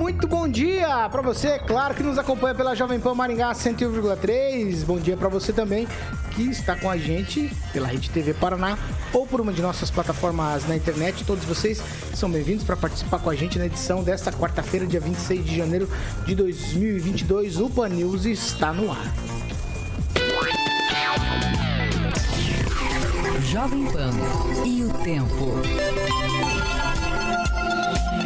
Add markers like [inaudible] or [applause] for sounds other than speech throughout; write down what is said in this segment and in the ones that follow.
Muito bom dia para você, claro que nos acompanha pela Jovem Pan Maringá 101,3. Bom dia para você também que está com a gente pela Rede TV Paraná ou por uma de nossas plataformas na internet. Todos vocês são bem-vindos para participar com a gente na edição desta quarta-feira, dia 26 de janeiro de 2022. O Pan News está no ar. Jovem Pan e o tempo.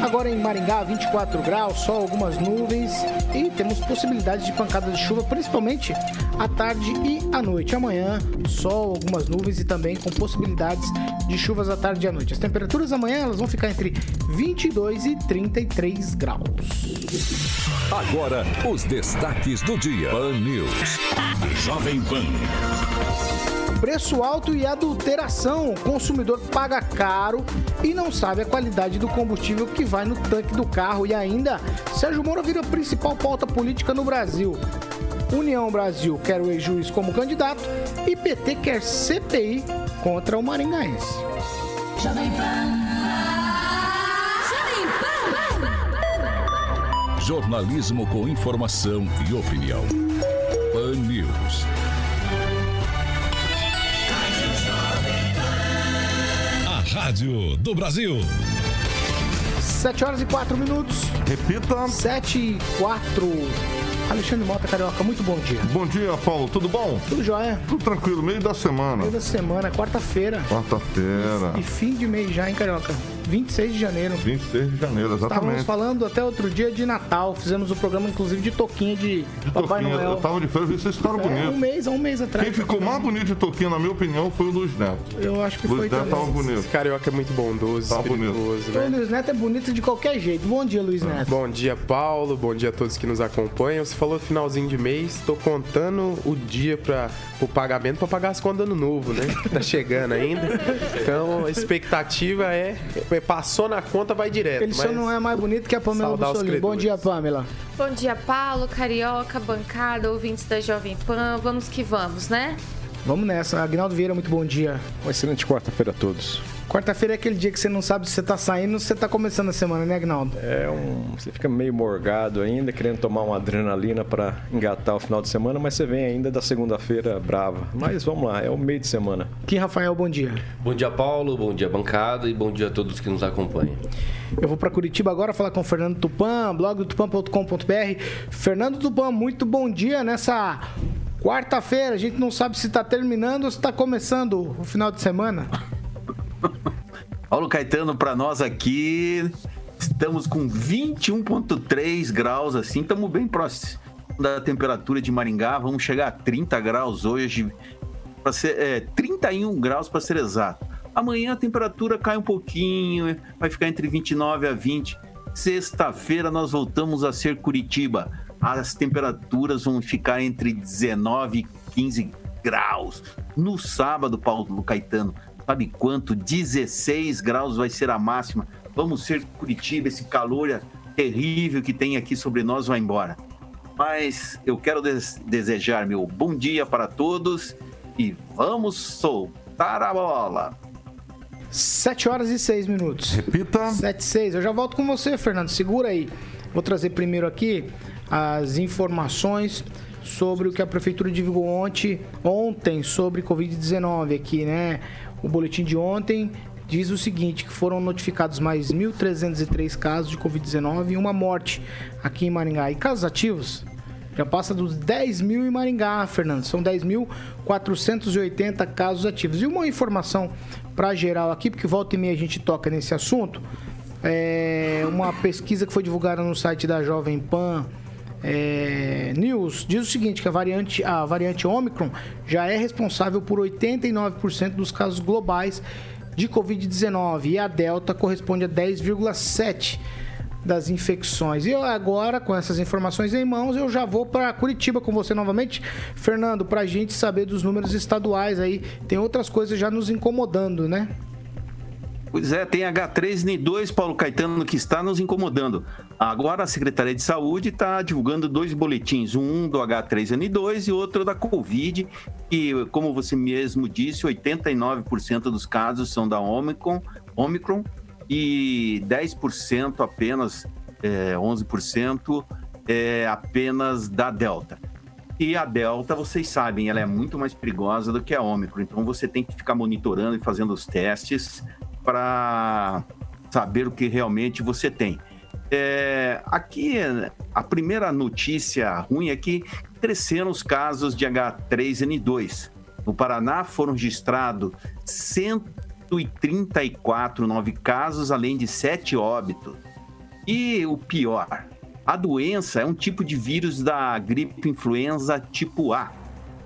Agora em Maringá, 24 graus, só algumas nuvens e temos possibilidade de pancada de chuva, principalmente à tarde e à noite. Amanhã, sol, algumas nuvens e também com possibilidades de chuvas à tarde e à noite. As temperaturas amanhã elas vão ficar entre 22 e 33 graus. Agora, os destaques do dia. Pan News. Jovem Pan. Preço alto e adulteração. O consumidor paga caro e não sabe a qualidade do combustível que vai no tanque do carro. E ainda, Sérgio Moro vira a principal pauta política no Brasil. União Brasil quer o ex-juiz como candidato e PT quer CPI contra o Maringaense. Jovem Pan. Jornalismo com informação e opinião. Pan News. Rádio do Brasil. 7 horas e 4 minutos. Repita. 7 e 4. Alexandre Mota Carioca, muito bom dia. Bom dia, Paulo. Tudo bom? Tudo jóia? Tudo tranquilo, meio da semana. Meio da semana, quarta-feira. Quarta-feira. E fim de mês já, hein, Carioca? 26 de janeiro. 26 de janeiro, Estávamos exatamente. falando até outro dia de Natal. Fizemos o programa, inclusive, de toquinha de, De Papai toquinha, Noel. Eu tava de férias, vi vocês ficaram É, um bonitos. mês, há um mês atrás. Quem ficou mais bonito de toquinha, na minha opinião, foi o Luiz Neto. Eu acho que Luiz foi Neto também. tava bonito. Carioca é muito bondoso, Tá bonito. espirituoso, O né? Luiz Neto é bonito de qualquer jeito. Bom dia, Luiz Neto. Bom dia, Paulo. Bom dia a todos que nos acompanham. Você falou finalzinho de mês. Tô contando o dia para o pagamento para pagar as contas do ano novo, né? [laughs] Tá chegando ainda. Então, a expectativa é, passou na conta, vai direto. Ele só não é mais bonito que a Pamela Bussolini. Bom dia, Pamela. Bom dia, Paulo, Carioca, bancada, ouvintes da Jovem Pan. Vamos que vamos, né? Vamos nessa. Agnaldo Vieira, muito bom dia. Uma excelente quarta-feira a todos. Quarta-feira é aquele dia que você não sabe se você tá saindo ou se você tá começando a semana, né, Agnaldo? É um, você fica meio morgado ainda, querendo tomar uma adrenalina para engatar o final de semana, mas você vem ainda da segunda-feira brava. Mas vamos lá, é o meio de semana. Aqui, Rafael, bom dia. Bom dia, Paulo. Bom dia, bancada. E bom dia a todos que nos acompanham. Eu vou para Curitiba agora falar com o Fernando Tupan, blog do tupan.com.br. Fernando Tupan, muito bom dia nessa quarta-feira. A gente não sabe se está terminando ou se está começando o final de semana. [laughs] Paulo Caetano, para nós aqui, estamos com 21,3 graus, assim, estamos bem próximos da temperatura de Maringá. Vamos chegar a 30 graus hoje, para ser é, 31 graus para ser exato. Amanhã a temperatura cai um pouquinho, vai ficar entre 29 a 20. Sexta-feira nós voltamos a ser Curitiba. As temperaturas vão ficar entre 19 e 15 graus. No sábado, Paulo Caetano, sabe quanto? 16 graus vai ser a máxima. Vamos ser Curitiba, esse calor terrível que tem aqui sobre nós vai embora. Mas eu quero des- desejar meu bom dia para todos e vamos soltar a bola. 7 horas e 6 minutos. Repita. 7 e 6. Eu já volto com você, Fernando. Segura aí. Vou trazer primeiro aqui as informações sobre o que a prefeitura divulgou ontem, ontem sobre Covid-19 aqui, né? O boletim de ontem diz o seguinte, que foram notificados mais 1.303 casos de Covid-19 e uma morte aqui em Maringá. E casos ativos já passa dos 10 mil em Maringá, Fernando. São 10.480 casos ativos. E uma informação para geral aqui, porque volta e meia a gente toca nesse assunto. É uma pesquisa que foi divulgada no site da Jovem Pan é, News diz o seguinte, que a variante, a variante Omicron já é responsável por 89% dos casos globais de Covid-19 e a Delta corresponde a 10,7% das infecções. E agora, com essas informações em mãos, eu já vou para Curitiba com você novamente, Fernando, para a gente saber dos números estaduais aí. Tem outras coisas já nos incomodando, né? Pois é, tem H3N2, Paulo Caetano, que está nos incomodando. Agora a Secretaria de Saúde está divulgando dois boletins, um do H3N2 e outro da Covid, que, como você mesmo disse, 89% dos casos são da Omicron, Omicron e 10% apenas, é, 11% é apenas da Delta. E a Delta, vocês sabem, ela é muito mais perigosa do que a Ômicron. Então você tem que ficar monitorando e fazendo os testes para saber o que realmente você tem. É, aqui, a primeira notícia ruim é que cresceram os casos de H3N2. No Paraná foram registrados 134 nove casos, além de sete óbitos. E o pior, a doença é um tipo de vírus da gripe influenza tipo A.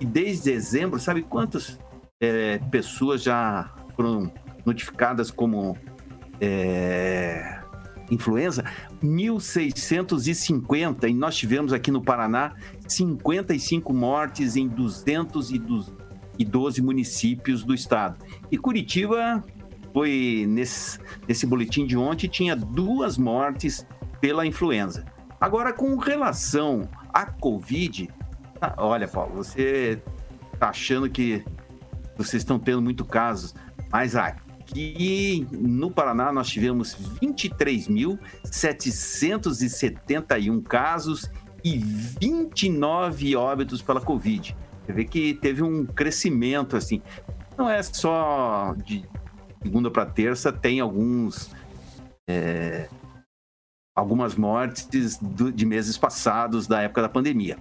E desde dezembro, sabe quantas é, pessoas já foram notificadas como é, influenza? 1.650. E nós tivemos aqui no Paraná 55 mortes em 212 municípios do estado. E Curitiba foi nesse, nesse boletim de ontem, tinha duas mortes pela influenza. Agora, com relação à Covid, ah, olha, Paulo, você tá achando que vocês estão tendo muito casos, mas aqui no Paraná nós tivemos 23.771 casos e 29 óbitos pela Covid. Você vê que teve um crescimento assim. Não é só de segunda para terça, tem alguns é, algumas mortes de meses passados da época da pandemia.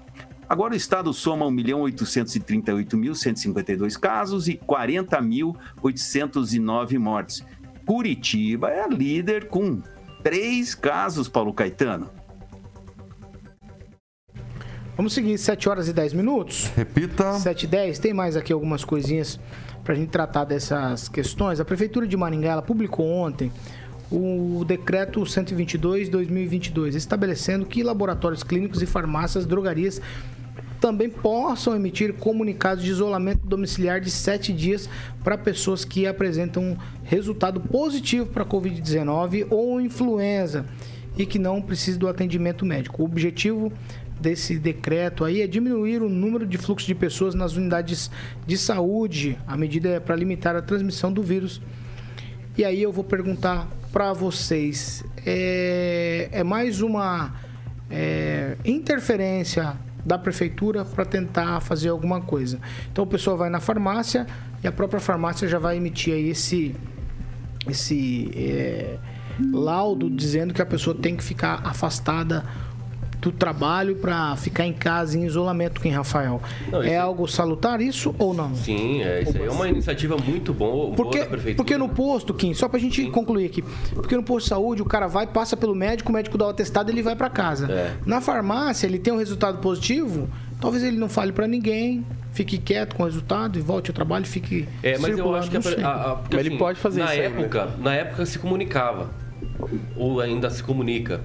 Agora o estado soma 1.838.152 casos e 40.809 mortes. Curitiba é a líder com três casos, Paulo Caetano. Vamos seguir 7 horas e 10 minutos. Repita. 7 e 10. Tem mais aqui algumas coisinhas para a gente tratar dessas questões. A Prefeitura de Maringá ela publicou ontem o decreto 122/2022, estabelecendo que laboratórios clínicos e farmácias, drogarias também possam emitir comunicados de isolamento domiciliar de sete dias para pessoas que apresentam resultado positivo para Covid-19 ou influenza e que não precisam do atendimento médico. O objetivo desse decreto aí é diminuir o número de fluxo de pessoas nas unidades de saúde. A medida é para limitar a transmissão do vírus. E aí eu vou perguntar para vocês: é, é, mais uma é, interferência da prefeitura para tentar fazer alguma coisa. Então o pessoal vai na farmácia e a própria farmácia já vai emitir aí esse esse é, laudo dizendo que a pessoa tem que ficar afastada do trabalho para ficar em casa em isolamento, quem Rafael. Não, é algo salutar isso ou não? Sim, é, isso aí é uma iniciativa muito boa, porque, boa prefeitura. Porque no posto, Kim, só pra gente Sim. concluir aqui, porque no posto de saúde o cara vai, passa pelo médico, o médico dá o atestado e ele vai para casa. É. Na farmácia, ele tem um resultado positivo, talvez ele não fale para ninguém, fique quieto com o resultado e volte ao trabalho, fique É, mas eu acho que a, a, a, porque, assim, ele pode fazer na isso época, aí, né? na época se comunicava ou ainda se comunica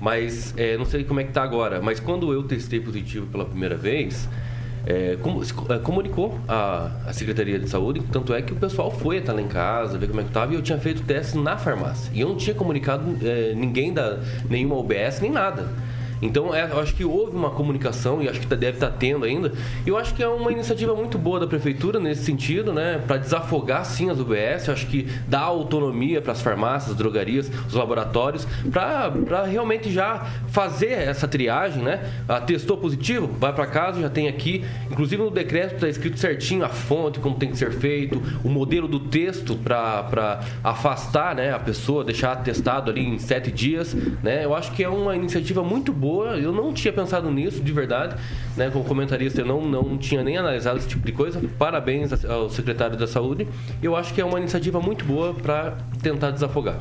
mas é, não sei como é que tá agora. Mas quando eu testei positivo pela primeira vez, é, como, é, comunicou a, a, Secretaria de Saúde, tanto é que o pessoal foi até lá em casa, ver como é que estava, e eu tinha feito teste na farmácia. E eu não tinha comunicado é, ninguém da nenhuma OBS, nem nada. Então, é, eu acho que houve uma comunicação e acho que tá, deve estar tá tendo ainda. E eu acho que é uma iniciativa muito boa da prefeitura nesse sentido, né? Para desafogar sim as UBS. Eu acho que dá autonomia para as farmácias, drogarias, os laboratórios, para realmente já fazer essa triagem, né? Ah, testou positivo, vai para casa, já tem aqui. Inclusive no decreto está escrito certinho a fonte, como tem que ser feito, o modelo do texto para afastar né, a pessoa, deixar testado ali em sete dias. Né? Eu acho que é uma iniciativa muito boa boa. Eu não tinha pensado nisso, de verdade. Né? Como comentarista, eu não, não tinha nem analisado esse tipo de coisa. Parabéns ao secretário da Saúde. Eu acho que é uma iniciativa muito boa para tentar desafogar.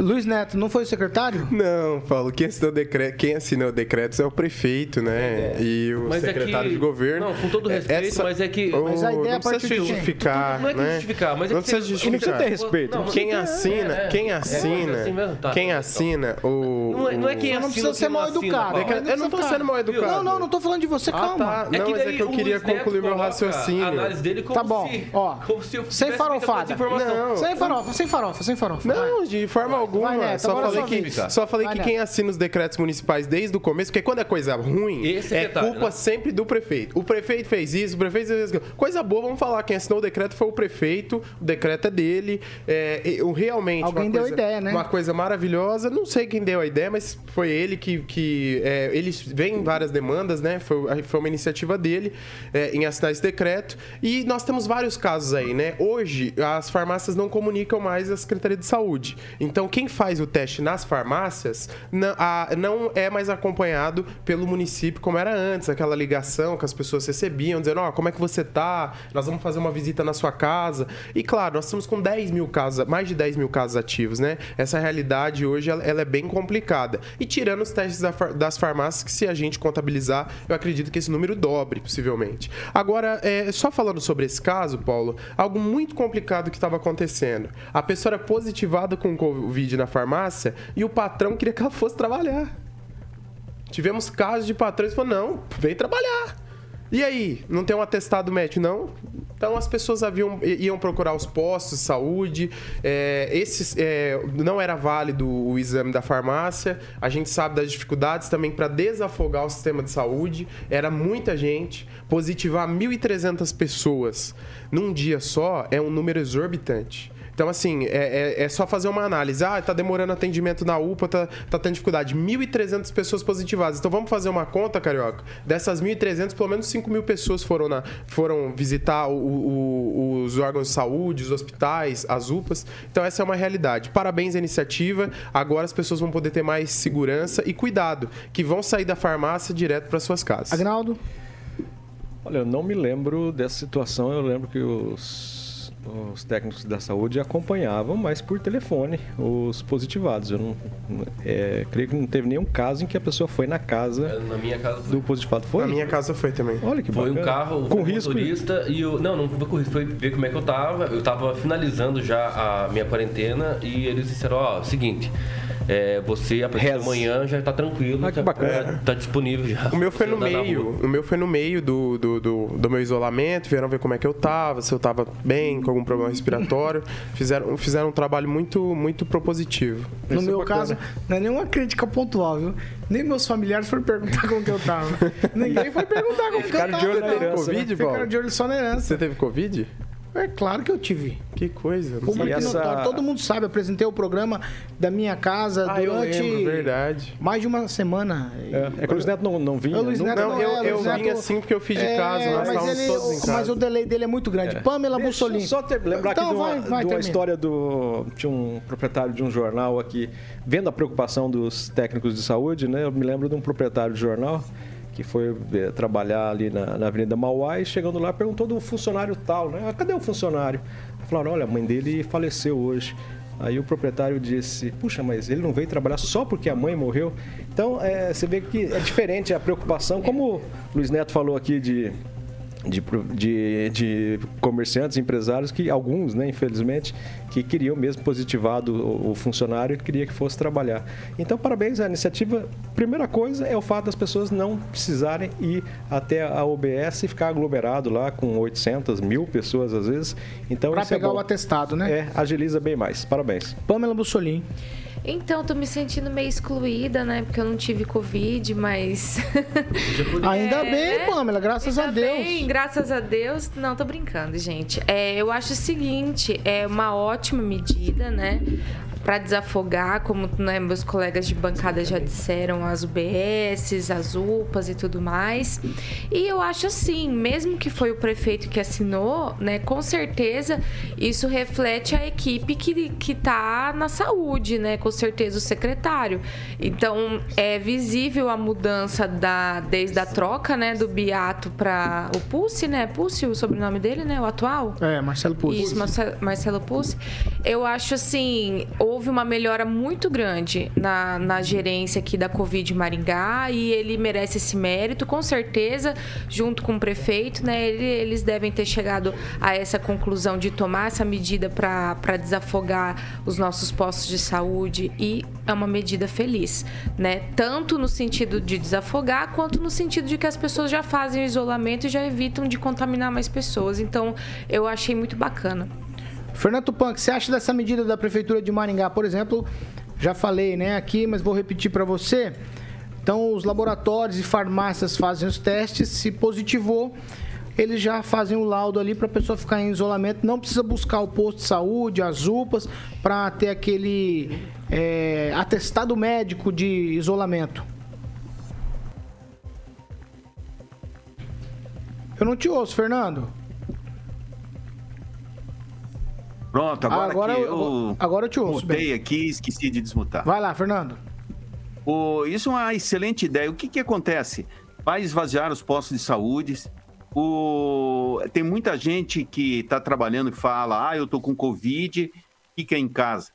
Luiz Neto, não foi o secretário? Não, Paulo, quem assinou, o decreto, quem assinou decretos é o prefeito, né? E o Mas é secretário que- de governo. Não, com todo respeito, mas é que- Mas a ideia é não precisa partir de quem? justificar, Não é que né? justificar, mas é não que precisa justificar. Não precisa ter respeito. Não, Quem assina, é, é. quem É, assina, é assim? Tá, quem então. assina o... Não é, não é quem Só não assina precisa ser mal não assina, educado. Eu não tô sendo mal educado. Não, não, não tô falando de você, Ah, calma. tá. É Não, mas é que eu queria concluir meu raciocínio. A análise dele como Tá bom, ó, como se eu sem farofada. essa. Não. Sem farofa, sem farofa, sem farofa. Não, de forma alguma. Vai, Neto, só agora falei, que, só falei Vai, que quem assina os decretos municipais desde o começo, porque quando é coisa ruim, Esse é detalhe, culpa né? sempre do prefeito. O prefeito fez isso, o prefeito fez aquilo. Coisa boa, vamos falar. Quem assinou o decreto foi o prefeito, o decreto é dele. É, o realmente. Alguém uma deu a coisa- ideia, né? Uma coisa maravilhosa. Não sei quem deu a ideia, mas foi ele que. que é, eles vêm várias demandas, né? Foi, foi uma iniciativa dele é, em assinar esse decreto. E nós temos vários casos aí, né? Hoje, as farmácias não comunicam mais a Secretaria de Saúde. Então, quem faz o teste nas farmácias não, a- não é mais acompanhado pelo município como era antes, aquela ligação que as pessoas recebiam, dizendo, ó, como é que você tá? Nós vamos fazer uma visita na sua casa. E claro, nós estamos com 10 mil casos, mais de 10 mil casos ativos, né? Essa realidade hoje, ela, ela é bem complicada. E tirando os testes da das farmácias, que se a gente contabilizar, eu acredito que esse número dobre, possivelmente. Agora, é, só falando sobre esse caso, Paulo, algo muito complicado que estava acontecendo. A pessoa era positivada com Covid na farmácia e o patrão queria que ela fosse trabalhar. Tivemos casos de patrões que falaram, não, vem trabalhar. E aí, não tem um atestado médico, não? Então as pessoas haviam, iam procurar os postos de saúde. É, esses, é, não era válido o exame da farmácia. A gente sabe das dificuldades também para desafogar o sistema de saúde. Era muita gente. Positivar 1.300 pessoas num dia só é um número exorbitante. Então, assim, é, é- é só fazer uma análise. Ah, tá demorando atendimento na UPA, tá, tá tendo dificuldade. 1.300 pessoas positivadas. Então, vamos fazer uma conta, Carioca? Dessas 1.300, pelo menos 5 mil pessoas foram, na- foram visitar o- o- os órgãos de saúde, os hospitais, as UPAs. Então, essa é uma realidade. Parabéns à iniciativa. Agora as pessoas vão poder ter mais segurança e cuidado, que vão sair da farmácia direto para suas casas. Agnaldo? Olha, eu não me lembro dessa situação. Eu lembro que os, os técnicos da saúde acompanhavam, mas por telefone, os positivados. Eu não, é, creio que não teve nenhum caso em que a pessoa foi na casa Na minha casa foi. do positivado. Foi? Na minha casa foi também. Olha que Foi um bacana. carro com com risco. motorista e eu. Não, não foi com risco, foi ver como é que eu tava. Eu tava finalizando já a minha quarentena e eles disseram, ó, seguinte, é, você a partir Reza. de amanhã já tá tranquilo, Ah, que tá, bacana. tá disponível já. O meu foi no meio. O meu foi no meio do, do, do, do meu isolamento. Vieram ver como é que eu tava, se eu tava bem, com algum problema respiratório. Fizeram, fizeram um trabalho muito, muito propositivo. No Isso é meu bacana. caso, não é nenhuma crítica pontual, viu? Nem meus familiares foram perguntar como que eu tava. [laughs] Ninguém foi perguntar como que eu Ficaram tava. de olho na herança, Covid, Ficaram de olho só na herança. Você teve Covid? É claro que eu tive. Que coisa. não Público sabia. essa- notório. Todo mundo sabe, apresentei o programa da minha casa Ah, eu durante lembro, verdade. mais de uma semana. É, é que o Luiz Neto não, não vinha. O Luiz Neto Não, é, eu, Luiz eu Neto- vim assim porque eu fiz de É, casa, nós mas, estávamos ele- todos em casa. mas o delay dele é muito grande. Pamela Deixa eu Bussolini. Só ter, lembrar Então, aqui de uma, vai, vai, de uma história do. Tinha um proprietário de um jornal aqui, vendo a preocupação dos técnicos de saúde, né? Eu me lembro de um proprietário de jornal que foi eh, trabalhar ali na, na Avenida Mauá e chegando lá perguntou do funcionário tal, né? Ah, cadê o funcionário? Falaram, olha, a mãe dele faleceu hoje. Aí o proprietário disse, puxa, mas ele não veio trabalhar só porque a mãe morreu? Então, eh, você vê que é diferente a preocupação, como o Luiz Neto falou aqui de de, de, de comerciantes, empresários, que alguns, né, infelizmente, que queriam mesmo positivado o, o funcionário e queria que fosse trabalhar. Então, parabéns à iniciativa. Primeira coisa é o fato das pessoas não precisarem ir até a OBS e ficar aglomerado lá com 800, mil pessoas às vezes. Então, isso é pegar bom. o atestado, né? É, agiliza bem mais. Parabéns. Pamela Bussolini. Então, tô me sentindo meio excluída, né? Porque eu não tive Covid, mas. [laughs] Ainda É, bem, né? Pamela, graças a Deus. bem, graças a Deus. Não, tô brincando, gente. É, eu acho o seguinte, é uma ótima medida, né? Para desafogar, como né, meus colegas de bancada já disseram, as UBSs, as UPAs e tudo mais. E eu acho assim, mesmo que foi o prefeito que assinou, né? Com certeza isso reflete a equipe que, que tá na saúde, né? Com certeza o secretário. Então é visível a mudança da desde a troca, né? Do Beato para o Pulse, né? Pulse, o sobrenome dele, né? O atual. É, Marcelo Pucci. Isso, Marce- Marcelo Pussi. Eu acho assim, o, houve uma melhora muito grande na, na gerência aqui da Covid Maringá e ele merece esse mérito, com certeza, junto com o prefeito, né? Ele, eles devem ter chegado a essa conclusão de tomar essa medida para desafogar os nossos postos de saúde e é uma medida feliz, né? Tanto no sentido de desafogar, quanto no sentido de que as pessoas já fazem o isolamento e já evitam de contaminar mais pessoas. Então, eu achei muito bacana. Fernando que você acha dessa medida da Prefeitura de Maringá, por exemplo? Já falei né, aqui, mas vou repetir para você. Então, os laboratórios e farmácias fazem os testes, se positivou, eles já fazem o laudo ali para a pessoa ficar em isolamento. Não precisa buscar o posto de saúde, as UPAs, para ter aquele é, atestado médico de isolamento. Eu não te ouço, Fernando. Pronto, agora, Agora que eu- eu, agora eu te ouço, mutei bem. aqui e esqueci de desmutar. Vai lá, Fernando. O- isso é uma excelente ideia. O que, que acontece? Vai esvaziar os postos de saúde. O- tem muita gente que está trabalhando e fala: ah, eu estou com Covid, fica em casa.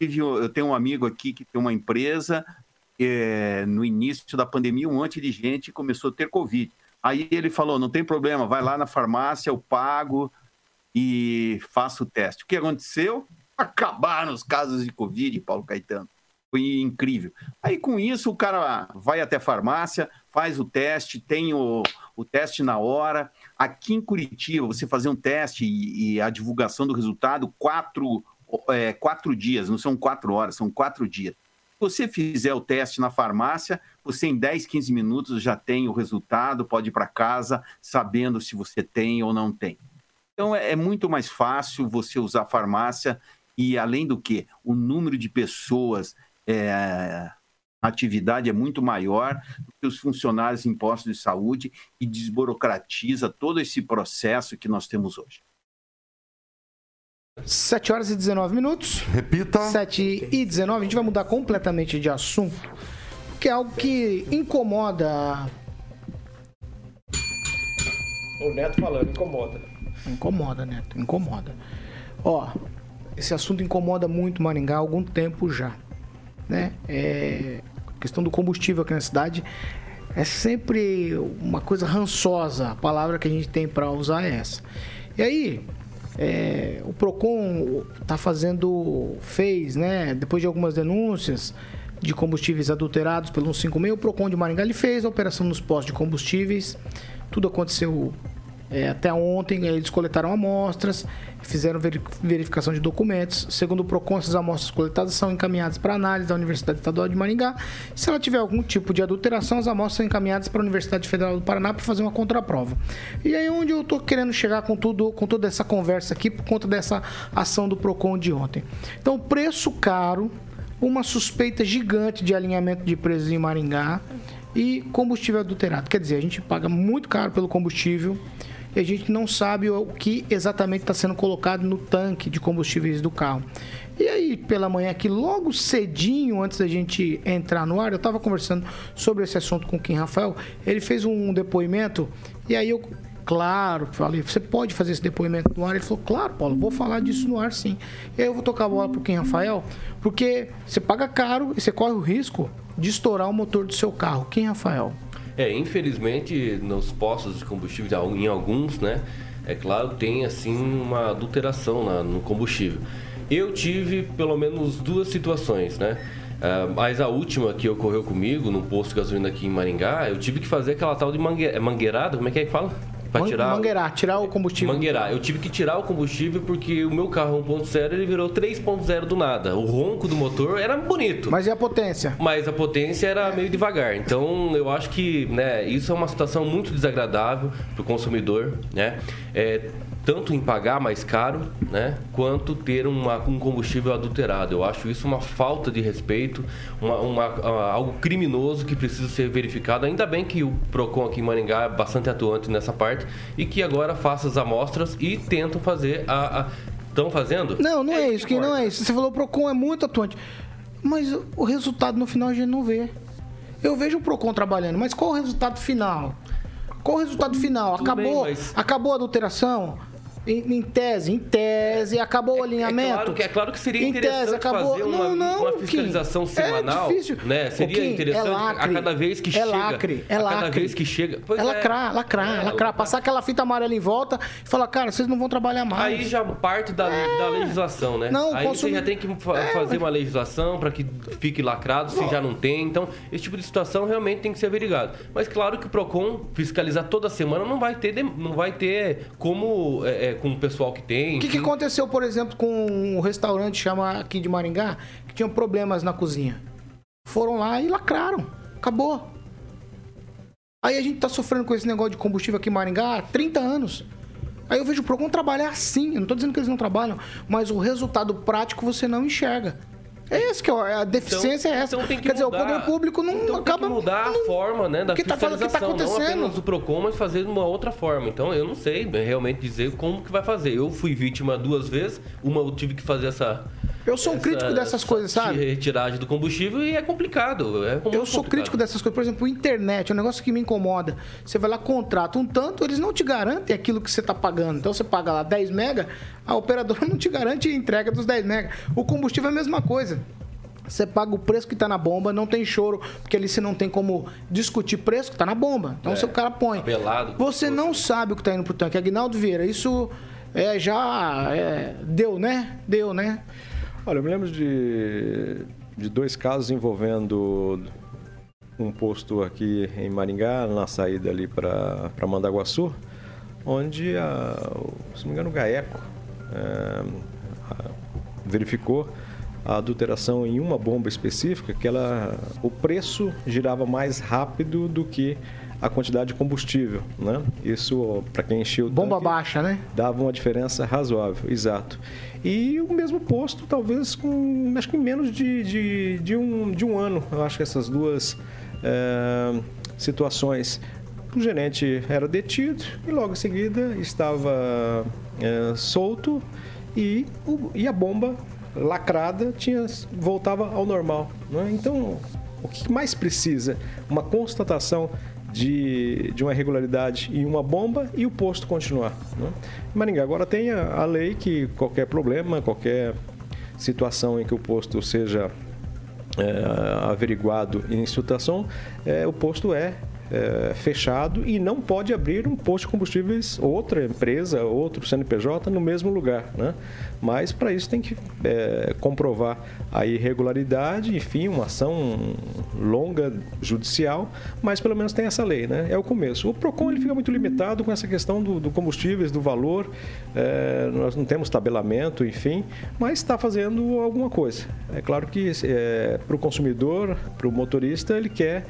Eu tenho um amigo aqui que tem uma empresa. é, no início da pandemia, um monte de gente começou a ter Covid. Aí ele falou: não tem problema, vai lá na farmácia, eu pago e faço o teste. O que aconteceu? Acabaram os casos de Covid, Paulo Caetano. Foi incrível. Aí, com isso, o cara vai até a farmácia, faz o teste, tem o, o teste na hora. Aqui em Curitiba, você fazer um teste e, e a divulgação do resultado, quatro, é, quatro dias, não são quatro horas, são quatro dias. Se você fizer o teste na farmácia, você em 10, 15 minutos já tem o resultado, pode ir para casa sabendo se você tem ou não tem. Então é, é muito mais fácil você usar a farmácia e, além do que, o número de pessoas é, na atividade é muito maior do que os funcionários em postos de saúde e desburocratiza todo esse processo que nós temos hoje. 7 horas e 19 minutos. Repita. 7 e 19, a gente vai mudar completamente de assunto, que é algo que incomoda. O Neto falando, incomoda. Incomoda, Neto, incomoda. Ó, esse assunto incomoda muito Maringá há algum tempo já. Né? É, a questão do combustível aqui na cidade é sempre uma coisa rançosa. A palavra que a gente tem para usar é essa. E aí, é, o Procon tá fazendo, fez, né? Depois de algumas denúncias de combustíveis adulterados pelo 156, o Procon de Maringá ele fez a operação nos postos de combustíveis. Tudo aconteceu é, até ontem, eles coletaram amostras, fizeram veri- verificação de documentos. Segundo o PROCON, essas amostras coletadas são encaminhadas para análise da Universidade Estadual de Maringá. Se ela tiver algum tipo de adulteração, as amostras são encaminhadas para a Universidade Federal do Paraná para fazer uma contraprova. E aí onde eu estou querendo chegar com tudo, com toda essa conversa aqui por conta dessa ação do PROCON de ontem. Então, preço caro, uma suspeita gigante de alinhamento de preços em Maringá e combustível adulterado. Quer dizer, a gente paga muito caro pelo combustível e a gente não sabe o que exatamente está sendo colocado no tanque de combustíveis do carro. E aí, pela manhã aqui, logo cedinho, antes da gente entrar no ar, eu estava conversando sobre esse assunto com o Kim Rafael. Ele fez um depoimento e aí eu, claro, falei, você pode fazer esse depoimento no ar? Ele falou, claro, Paulo, vou falar disso no ar sim. E aí eu vou tocar a bola pro Kim Rafael, porque você paga caro e você corre o risco de estourar o motor do seu carro. Kim Rafael? É, infelizmente, nos postos de combustível, em alguns, né? É claro, tem assim uma adulteração na- no combustível. Eu tive pelo menos duas situações, né? Ah, mas a última que ocorreu comigo, num posto de gasolina aqui em Maringá, eu tive que fazer aquela tal de mangue... mangueirada, como é que é que fala? Pra Man- tirar... Mangueirar, tirar o combustível. Mangueirar. Eu tive que tirar o combustível porque o meu carro 1.0 ele virou 3.0 do nada. O ronco do motor era bonito. Mas e a potência? Mas a potência era meio devagar. Então, eu acho que né, isso é uma situação muito desagradável para o consumidor, né? É, tanto em pagar mais caro, né? Quanto ter uma- um combustível adulterado. Eu acho isso uma falta de respeito, uma- uma- a- algo criminoso que precisa ser verificado. Ainda bem que o PROCON aqui em Maringá é bastante atuante nessa parte e que agora faça as amostras e tentam fazer a... Estão fazendo? Não, não é, isso isso, que não é isso. Você falou o Procon é muito atuante. Mas o resultado no final a gente não vê. Eu vejo o Procon trabalhando, mas qual o resultado final? Qual o resultado final? Tudo Acabou, bem, mas- acabou a adulteração? Em, em tese, em tese, acabou o alinhamento. claro que- é claro que seria Em interessante tese, acabou. fazer uma- não, não, uma Kim. fiscalização semanal, É difícil. né? Seria Kim, interessante é a lacre, cada vez que é chega- Lacre, é a lacre. cada vez que chega- pois é é. lacrar, lacrar, É, lacrar. Passar aquela fita amarela em volta e falar, cara, vocês não vão trabalhar mais. Aí já parte da, da legislação, né? É. Não, Aí você já tem que fa- É, fazer uma legislação para que fique lacrado, se já não tem. Então, esse tipo de situação realmente tem que ser averigado. Mas claro que o PROCON fiscalizar toda semana não vai ter, não vai ter como com o pessoal que tem. O que, que aconteceu, por exemplo, com um restaurante chama aqui de Maringá, que tinha problemas na cozinha? Foram lá e lacraram. Acabou. Aí a gente tá sofrendo com esse negócio de combustível aqui em Maringá há 30 anos. Aí eu vejo o Procon trabalhar assim. Eu não tô dizendo que eles não trabalham, mas o resultado prático você não enxerga. É esse que é a deficiência é essa. Então tem que Quer dizer, o mudar. poder público não Então acaba tem que mudar a forma, né, da que tá falando- que tá fiscalização, não acontecendo? apenas do Procon, mas fazer de uma outra forma. Então eu não sei realmente dizer como que vai fazer. Eu fui vítima duas vezes, uma eu tive que fazer essa Eu sou um crítico dessas coisas, sabe? Retiragem do combustível e é complicado. É Eu sou complicado. crítico dessas coisas. Por exemplo, internet é um negócio que me incomoda. Você vai lá, contrata um tanto, eles não te garantem aquilo que você está pagando. Então você paga lá 10 mega, a operadora [laughs] não te garante a entrega dos 10 mega. O combustível é a mesma coisa. Você paga o preço que está na bomba, não tem choro, porque ali você não tem como discutir preço que está na bomba. Então É, seu cara põe. tabelado, Você não sabe o que está indo pro tanque. Aguinaldo Vieira, isso é, já é, deu, né? Deu, né? Olha, eu me lembro de, de dois casos envolvendo um posto aqui em Maringá, na saída ali para Mandaguaçu, onde, a, o- se não me engano, o GAECO é, a- verificou a adulteração em uma bomba específica, que ela, o preço girava mais rápido do que a quantidade de combustível, né? Isso, para quem encheu o Bomba tanque, baixa, né? dava uma diferença razoável, exato. E o mesmo posto, talvez com, acho que menos de, de, de um, de um ano, eu acho que essas duas eh, situações. O gerente era detido e logo em seguida estava eh, solto e, o- e a bomba lacrada tinha, voltava ao normal. né? Então, o que mais precisa? Uma constatação de, de uma irregularidade em uma bomba e o posto continuar. Né? Maringá agora tem a, a lei que qualquer problema, qualquer situação em que o posto seja é, averiguado em situação, é, o posto é, é, fechado e não pode abrir um posto de combustíveis, outra empresa, outro CNPJ no mesmo lugar. Né? Mas para isso tem que é, comprovar a irregularidade, enfim, uma ação longa judicial, mas pelo menos tem essa lei, né? É o começo. O PROCON ele fica muito limitado com essa questão do, do combustíveis, do valor, é, nós não temos tabelamento, enfim, mas está fazendo alguma coisa. É claro que para o consumidor, para o motorista, ele quer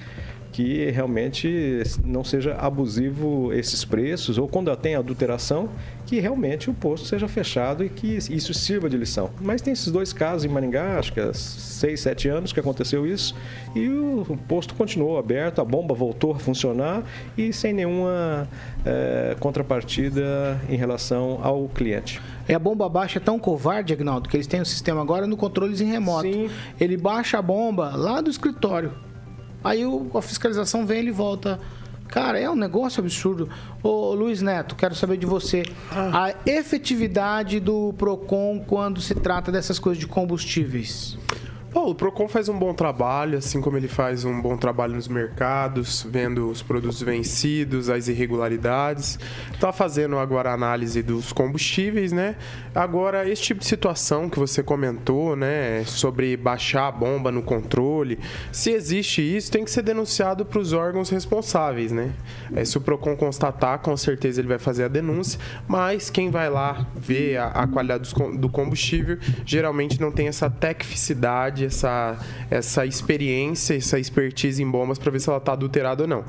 que realmente não seja abusivo esses preços, ou quando tem adulteração, que realmente o posto seja fechado e que isso sirva de lição. Mas tem esses dois casos em Maringá, acho que há seis, sete anos que aconteceu isso, e o, posto continuou aberto, a bomba voltou a funcionar e sem nenhuma eh, contrapartida em relação ao cliente. É a bomba baixa é tão covarde, Agnaldo, que eles têm um sistema agora no controles em remoto. Sim. Ele baixa a bomba lá do escritório. Aí o- a fiscalização vem e ele volta. Cara, é um negócio absurdo. Ô Luiz Neto, quero saber de você. A efetividade do PROCON quando se trata dessas coisas de combustíveis. Bom, o Procon faz um bom trabalho, assim como ele faz um bom trabalho nos mercados, vendo os produtos vencidos, as irregularidades. Está fazendo agora a análise dos combustíveis, né? Agora, esse tipo de situação que você comentou, né, sobre baixar a bomba no controle, se existe isso, tem que ser denunciado para os órgãos responsáveis, né? É, se o Procon constatar, com certeza ele vai fazer a denúncia, mas quem vai lá ver a, a qualidade do combustível geralmente não tem essa tecnicidade, essa, essa experiência, essa expertise em bombas para ver se ela está adulterada ou não.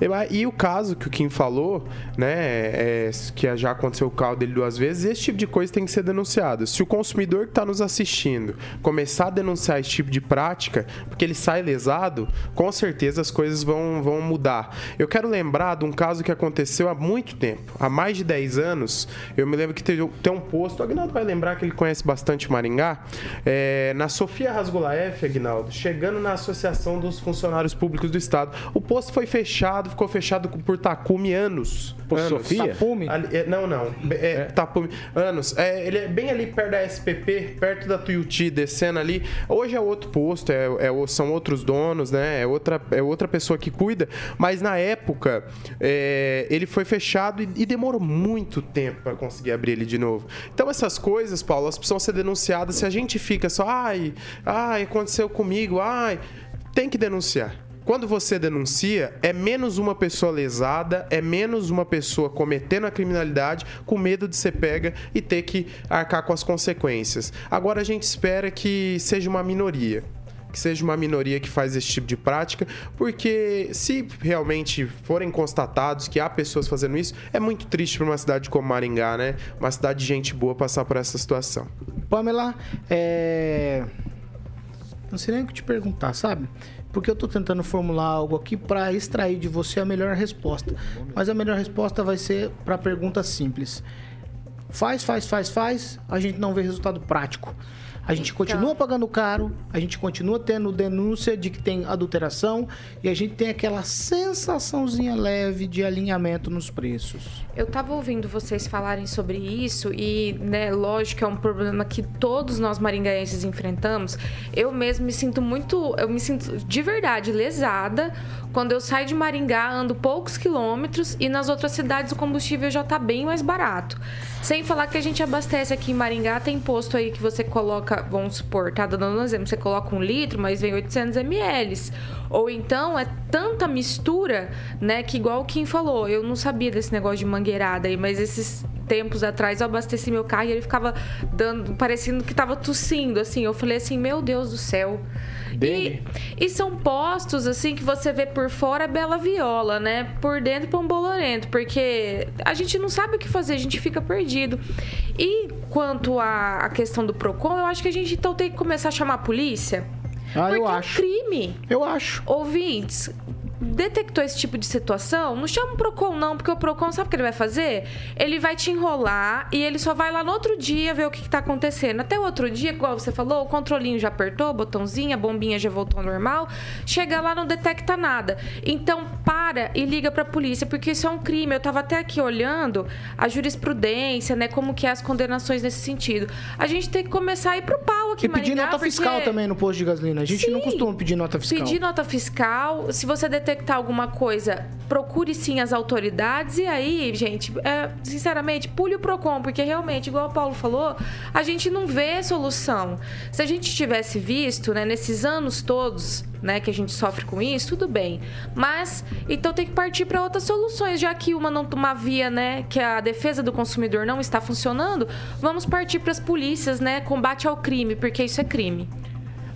E, e o caso que o Kim falou, né, é, que já aconteceu o carro dele duas vezes, esse tipo de coisa tem que ser denunciado. Se o consumidor que está nos assistindo começar a denunciar esse tipo de prática, porque que ele sai lesado, com certeza as coisas vão, vão mudar. Eu quero lembrar de um caso que aconteceu há muito tempo, há mais de 10 anos. Eu me lembro que tem, tem um posto, o Agnaldo vai lembrar que ele conhece bastante Maringá, é, na Sofia Rasgolaef, Agnaldo, chegando na Associação dos Funcionários Públicos do Estado. O posto foi fechado, ficou fechado por tacume anos. Posto anos. Sofia? Tapume? Ali- é, não, não. É, Tapume. Anos. É, ele é bem ali perto da SPP, perto da Tuiuti, descendo ali. Hoje é outro posto, é, é são outros donos, né? É outra, é outra pessoa que cuida. Mas na época, é, ele foi fechado e, e demorou muito tempo para conseguir abrir ele de novo. Então essas coisas, Paulo, elas precisam ser denunciadas. Se a gente fica só, ai, ai, aconteceu comigo, ai, tem que denunciar. Quando você denuncia, é menos uma pessoa lesada, é menos uma pessoa cometendo a criminalidade com medo de ser pega e ter que arcar com as consequências. Agora a gente espera que seja uma minoria. Que seja uma minoria que faz esse tipo de prática, porque se realmente forem constatados que há pessoas fazendo isso, é muito triste para uma cidade como Maringá, né? Uma cidade de gente boa passar por essa situação. Pamela, é... Não sei nem o que te perguntar, sabe? Porque eu tô tentando formular algo aqui para extrair de você a melhor resposta. Mas a melhor resposta vai ser para pergunta simples. Faz, faz, faz, faz, a gente não vê resultado prático. A gente continua pagando caro, a gente continua tendo denúncia de que tem adulteração e a gente tem aquela sensaçãozinha leve de alinhamento nos preços. Eu tava ouvindo vocês falarem sobre isso e, né, lógico que é um problema que todos nós maringaenses enfrentamos. Eu mesmo me sinto muito, eu me sinto de verdade lesada quando eu saio de Maringá, ando poucos quilômetros e nas outras cidades o combustível já tá bem mais barato. Sem falar que a gente abastece aqui em Maringá, tem posto aí que você coloca, vamos supor, tá dando um exemplo, você coloca um litro, mas vem 800 ml. Ou então é tanta mistura, né, que igual o Kim falou, eu não sabia desse negócio de mangueirada aí, mas esses tempos atrás eu abasteci meu carro e ele ficava dando, parecendo que tava tossindo, assim. Eu falei assim, meu Deus do céu. E, e são postos, assim, que você vê por fora bela viola, né? Por dentro pão bolorento, porque a gente não sabe o que fazer, a gente fica perdido. E quanto à, questão do PROCON, eu acho que a gente então tem que começar a chamar a polícia. Ah, porque eu é um acho. crime. Eu acho. Ouvintes, detectou esse tipo de situação, não chama o Procon não, porque o Procon sabe o que ele vai fazer? Ele vai te enrolar e ele só vai lá no outro dia ver o que, que tá acontecendo. Até o outro dia, igual você falou, o controlinho já apertou, o botãozinho, a bombinha já voltou ao normal. Chega lá, não detecta nada. Então, para e liga pra polícia, porque isso é um crime. Eu tava até aqui olhando a jurisprudência, né, como que é as condenações nesse sentido. A gente tem que começar a ir pro pau aqui E pedir Maringá, nota porque- fiscal também no posto de gasolina. A gente não Sim. costuma pedir nota fiscal. Pedir nota fiscal. Se você detectar alguma coisa, procure sim as autoridades. E aí, gente, é, sinceramente, pule o PROCON, porque realmente, igual o Paulo falou, a gente não vê solução. Se a gente tivesse visto, né, nesses anos todos, né, que a gente sofre com isso, tudo bem. Mas, então tem que partir para outras soluções, já que uma, não, uma via, né, que a defesa do consumidor não está funcionando, vamos partir para as polícias, né, combate ao crime, porque isso é crime.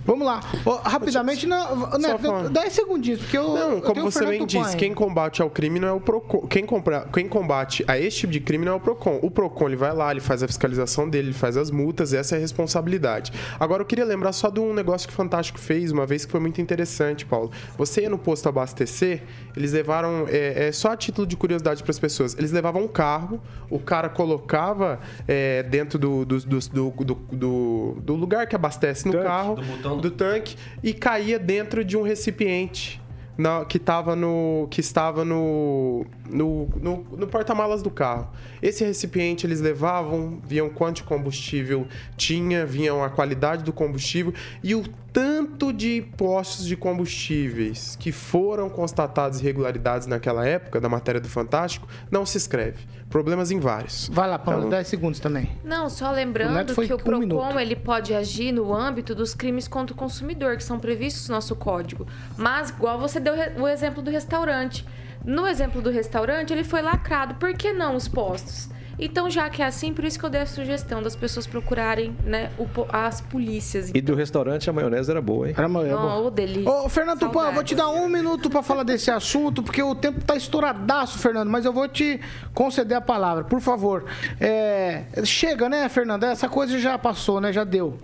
Vamos lá. Ó, rapidamente, não, né, falando. 10 segundinhos, porque eu. Não, eu como o você bem disse, quem combate ao crime não é o PROCON. Quem, compra, quem combate a esse tipo de crime não é o PROCON. O PROCON ele vai lá, ele faz a fiscalização dele, ele faz as multas, essa é a responsabilidade. Agora, eu queria lembrar só de um negócio que o Fantástico fez uma vez que foi muito interessante, Paulo. Você ia no posto abastecer, eles levaram, é, é só a título de curiosidade para as pessoas, eles levavam um carro, o cara colocava é, dentro do, do, do, do, do- do lugar que abastece no Tanque. carro, Do tanque e caía dentro de um recipiente na- que, tava no, que estava no, no, no, no porta-malas do carro. Esse recipiente eles levavam, viam quanto de combustível tinha, viam a qualidade do combustível e o tanto de postos de combustíveis que foram constatados irregularidades naquela época, da matéria do Fantástico, não se escreve. Problemas em vários. Vai lá, Paulo, Então- 10 segundos também. Não, só O lembrando Neto foi que o um PROCON minuto. ele pode agir no âmbito dos crimes contra o consumidor, que são previstos no nosso código. Mas, igual você deu o exemplo do restaurante. No exemplo do restaurante, ele foi lacrado. Por que não os postos? Então, já que é assim, por isso que eu dei a sugestão das pessoas procurarem né, o as polícias. E do restaurante a maionese era boa, hein? Era. Não, ô, delícia. Ô, Fernando Tupan, eu vou te dar um minuto pra falar desse assunto, porque o tempo tá estouradaço, Fernando, mas eu vou te conceder a palavra, por favor. É, chega, né, Fernando? Essa coisa já passou, né? Já deu.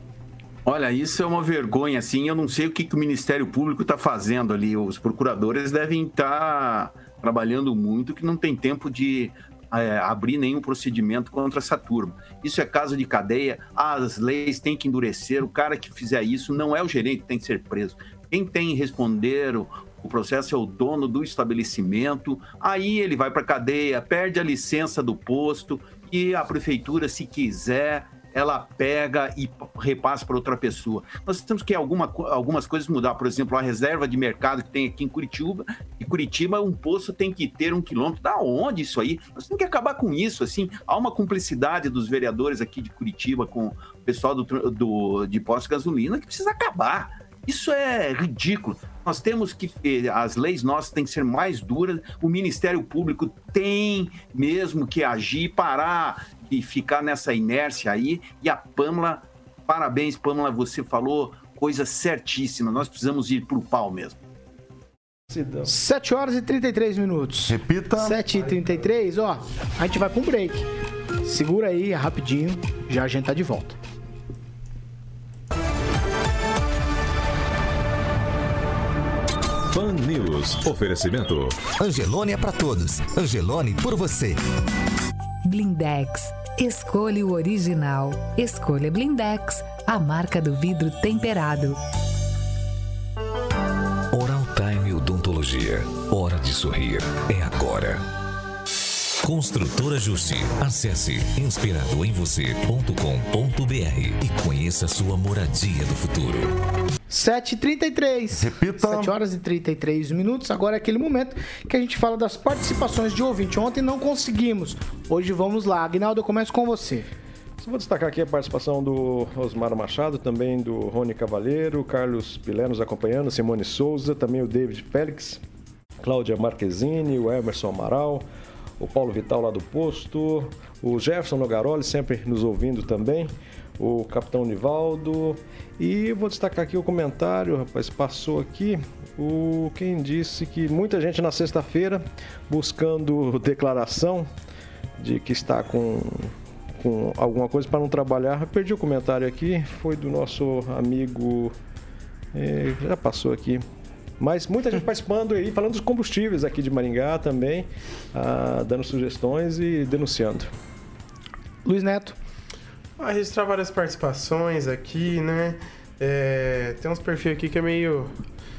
Olha, isso é uma vergonha, assim. Eu não sei o que, que o Ministério Público está fazendo ali. Os procuradores devem estar trabalhando muito, que não tem tempo de é, abrir nenhum procedimento contra essa turma. Isso é caso de cadeia, as leis têm que endurecer. O cara que fizer isso não é o gerente que tem que ser preso. Quem tem que responder o, o processo é o dono do estabelecimento. Aí ele vai para cadeia, perde a licença do posto e a prefeitura, se quiser, ela pega e repassa para outra pessoa. Nós temos que alguma, algumas coisas mudar. Por exemplo, a reserva de mercado que tem aqui em Curitiba. Em Curitiba, um poço tem que ter um quilômetro. Da onde isso aí? Nós temos que acabar com isso. Assim, há uma cumplicidade dos vereadores aqui de Curitiba com o pessoal do, do, de posto de gasolina que precisa acabar. Isso é ridículo. Nós temos que. eh, As leis nossas têm que ser mais duras. O Ministério Público tem mesmo que agir, parar de ficar nessa inércia aí. E a Pâmela, parabéns, Pâmela, você falou coisa certíssima. Nós precisamos ir para o pau mesmo. 7 horas e 33 minutos. Repita. 7 e 33, ó. A gente vai com um break. Segura aí, rapidinho. Já a gente tá de volta. Pan News. Oferecimento. Angelone é pra todos. Angelone por você. Blindex. Escolha o original. Escolha Blindex, a marca do vidro temperado. Oral Time Odontologia. Hora de sorrir. É agora. Construtora Justi. Acesse inspiradoemvocê.com.br e conheça sua moradia do futuro. 7h33. Repita. 7 horas e 33 minutos. Agora é aquele momento que a gente fala das participações de ouvinte. Ontem não conseguimos. Hoje vamos lá. Agnaldo, eu começo com você. Só vou destacar aqui a participação do Osmar Machado, também do Rony Cavaleiro, Carlos Pilé nos acompanhando, Simone Souza, também o David Félix, Cláudia Marquezine, o Emerson Amaral, o Paulo Vital lá do posto, o Jefferson Nogaroli sempre nos ouvindo também, o Capitão Nivaldo. E vou destacar aqui o comentário, rapaz, passou aqui o quem disse que muita gente na sexta-feira buscando [laughs] declaração de que está com com alguma coisa para não trabalhar. Eu perdi o comentário aqui, foi do nosso amigo. eh, já passou aqui. Mas muita gente participando aí, falando dos combustíveis aqui de Maringá também, ah, dando sugestões e denunciando. Luiz Neto. A registrar várias participações aqui, né? É, tem uns perfis aqui que é meio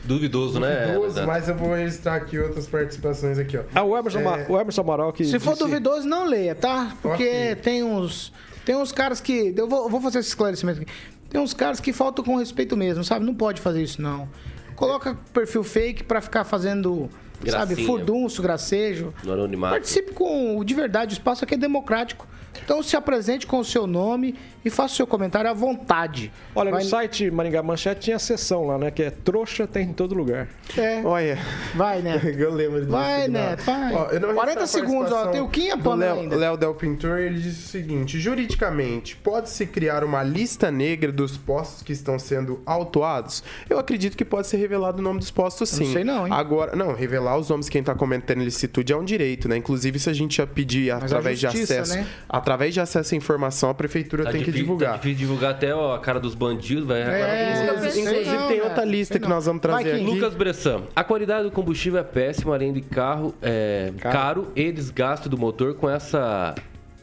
Duvidoso, né? duvidoso, mas eu vou registrar aqui outras participações aqui, ó. Ah, o Emerson, É. Ma- o Emerson Amaral que. Se for disse- duvidoso, não leia, tá? Porque Ok. tem uns. Tem uns caras que. Eu vou, eu vou fazer esse esclarecimento aqui. Tem uns caras que faltam com respeito mesmo, sabe? Não pode fazer isso, não. Coloca perfil fake pra ficar fazendo, sabe, Gracinha. furdunço, gracejo. No anonimato. Participe com o de verdade, o espaço aqui é democrático. Então se apresente com o seu nome e faça o seu comentário à vontade. Olha, Vai- no site Maringá Manchete tinha a seção lá, né? Que é trouxa tem em todo lugar. É, Olha, vai, né? [laughs] eu lembro disso. Vai. Neto, vai. Ó, eu não 40 registro a segundos, ó, tem o Kim a do Pamela Léo- ainda. Léo Del Pintor, ele disse o seguinte: juridicamente, pode-se criar uma lista negra dos postos que estão sendo autuados? Eu acredito que pode ser revelado o nome dos postos, sim. não sei não, hein? Agora, não, revelar os nomes quem tá cometendo ilicitude é um direito, né? Inclusive, se a gente já pedir Mas a através de justiça, acesso, né? Através de acesso à informação, a prefeitura Tá tem que difícil- divulgar. Tá difícil divulgar até ó, a cara dos bandidos, vai É, Isso pensei. Inclusive, Não, tem outra lista que não. nós vamos trazer aqui. Lucas Bressan, a qualidade do combustível é péssima, além de carro é, caro. e desgaste do motor com essa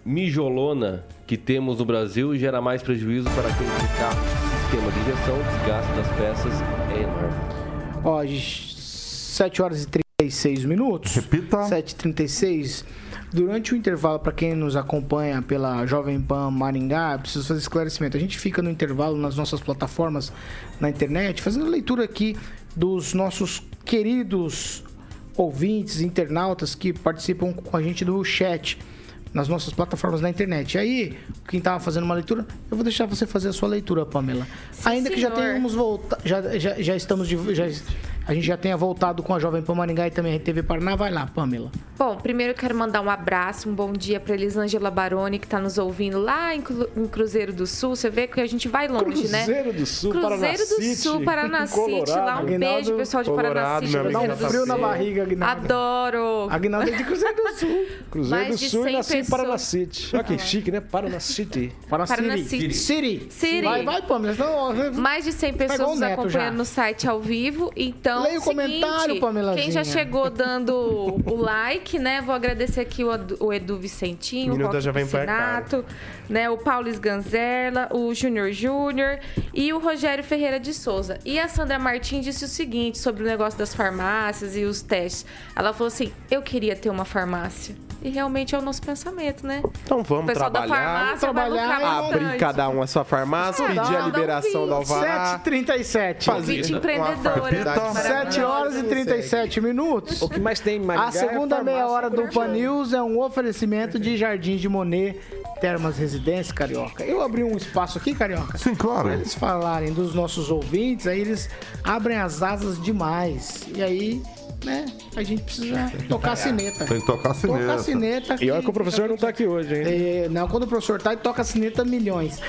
mijolona que temos no Brasil gera mais prejuízo para quem tem carro. Sistema de injeção, desgaste das peças é enorme. Ó, 7 horas e 36 minutos. Repita. 7h36. Durante o intervalo, para quem nos acompanha pela Jovem Pan Maringá, preciso fazer esclarecimento. A gente fica no intervalo nas nossas plataformas na internet, fazendo leitura aqui dos nossos queridos ouvintes, internautas que participam com a gente do chat nas nossas plataformas na internet. E aí, quem estava fazendo uma leitura, eu vou deixar você fazer a sua leitura, Pamela. Sim, Ainda que já senhor. tenhamos voltado, já, já, já estamos de, já, a gente já tenha voltado com a Jovem Pan Maringá e também a RTV Paraná. Vai lá, Pamela. Bom, primeiro eu quero mandar um abraço, um bom dia para Elisângela Baroni, que está nos ouvindo lá em, Cru- em Cruzeiro do Sul. Você vê que a gente vai longe, né? Cruzeiro do Sul, Cruzeiro Paraná do City, Sul, Paraná [laughs] City. Lá um Aguinaldo, beijo, pessoal de Paraná City, Cruzeiro Dá um frio na barriga, Aguinaldo. Adoro! Aguinaldo é de Cruzeiro do Sul. Cruzeiro Mais do Sul e 100 nasci em Paraná. City. Olha que chique, né? Paraná City. Paraná, City. City. City. City. Vai, vai, Pamela. Mais de 100 igual pessoas nos acompanhando já. no site ao vivo. Então, Leia o seguinte, comentário, Pamelazinha. Quem já chegou dando o like, né? Vou agradecer aqui o Edu, o Edu Vicentinho, Minuto o da Roque é Piscinato, né? O Paulo Sganzerla, o Júnior Júnior e o Rogério Ferreira de Souza. E a Sandra Martins disse o seguinte sobre o negócio das farmácias e os testes. Ela falou assim: eu queria ter uma farmácia. E realmente é o nosso pensamento, né? Então vamos da trabalhar. farmácia vai trabalhar. Abrir cada um a sua farmácia, É, pedir a um liberação do alvará. 7h37. Fazer empreendedora. faculdade. 7 horas e 37 minutos. O que mais tem em Maringá A segunda é a meia hora do Pan. News é um oferecimento de Jardins de Monet, Termas Residência Carioca. Eu abri um espaço aqui, Carioca. Sim, claro. Pra eles falarem dos nossos ouvintes, aí eles abrem as asas demais. E aí, né, a gente precisa tocar a sineta. Tem que tocar a sineta. Tocar a sineta. E olha que o professor não tá aqui hoje, hein? É, não, quando o professor tá, ele toca a sineta milhões.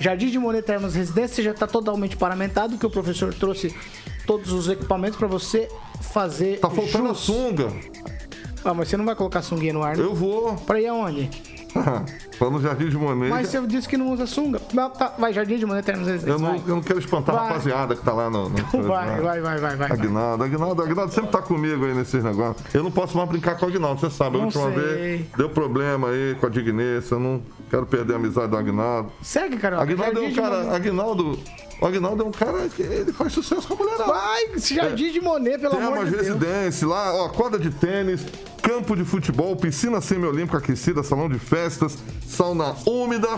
Jardim de Monet Termas Residência já está totalmente paramentado, que o professor trouxe todos os equipamentos para você fazer. Tá faltando a jus. sunga. Ah, mas você não vai colocar sunguinha no ar, né? Eu vou. Pra ir aonde? [laughs] Pra no Jardim de Monet. Mas você disse que não usa sunga. Não, tá, vai, Jardim de Monet Termas Residência. Eu não, vai. eu não quero espantar a Vai. rapaziada que tá lá no. no [laughs] Vai, vai, vai, vai, vai. Aguinaldo, Aguinaldo, Aguinaldo sempre tá comigo aí nesses negócios. Eu não posso mais brincar com o Aguinaldo, você sabe. A Não última sei. vez deu problema aí com a Dignência. Eu não quero perder a amizade do Aguinaldo. Segue, Carol. Aguinaldo é um cara. Monet. O Aguinaldo é um cara que ele faz sucesso com a mulherada. Vai, Jardim de Monet, pelo Tem amor uma de Deus. residência lá, ó, quadra de tênis, campo de futebol, piscina semiolímpica aquecida, salão de festas, sauna úmida,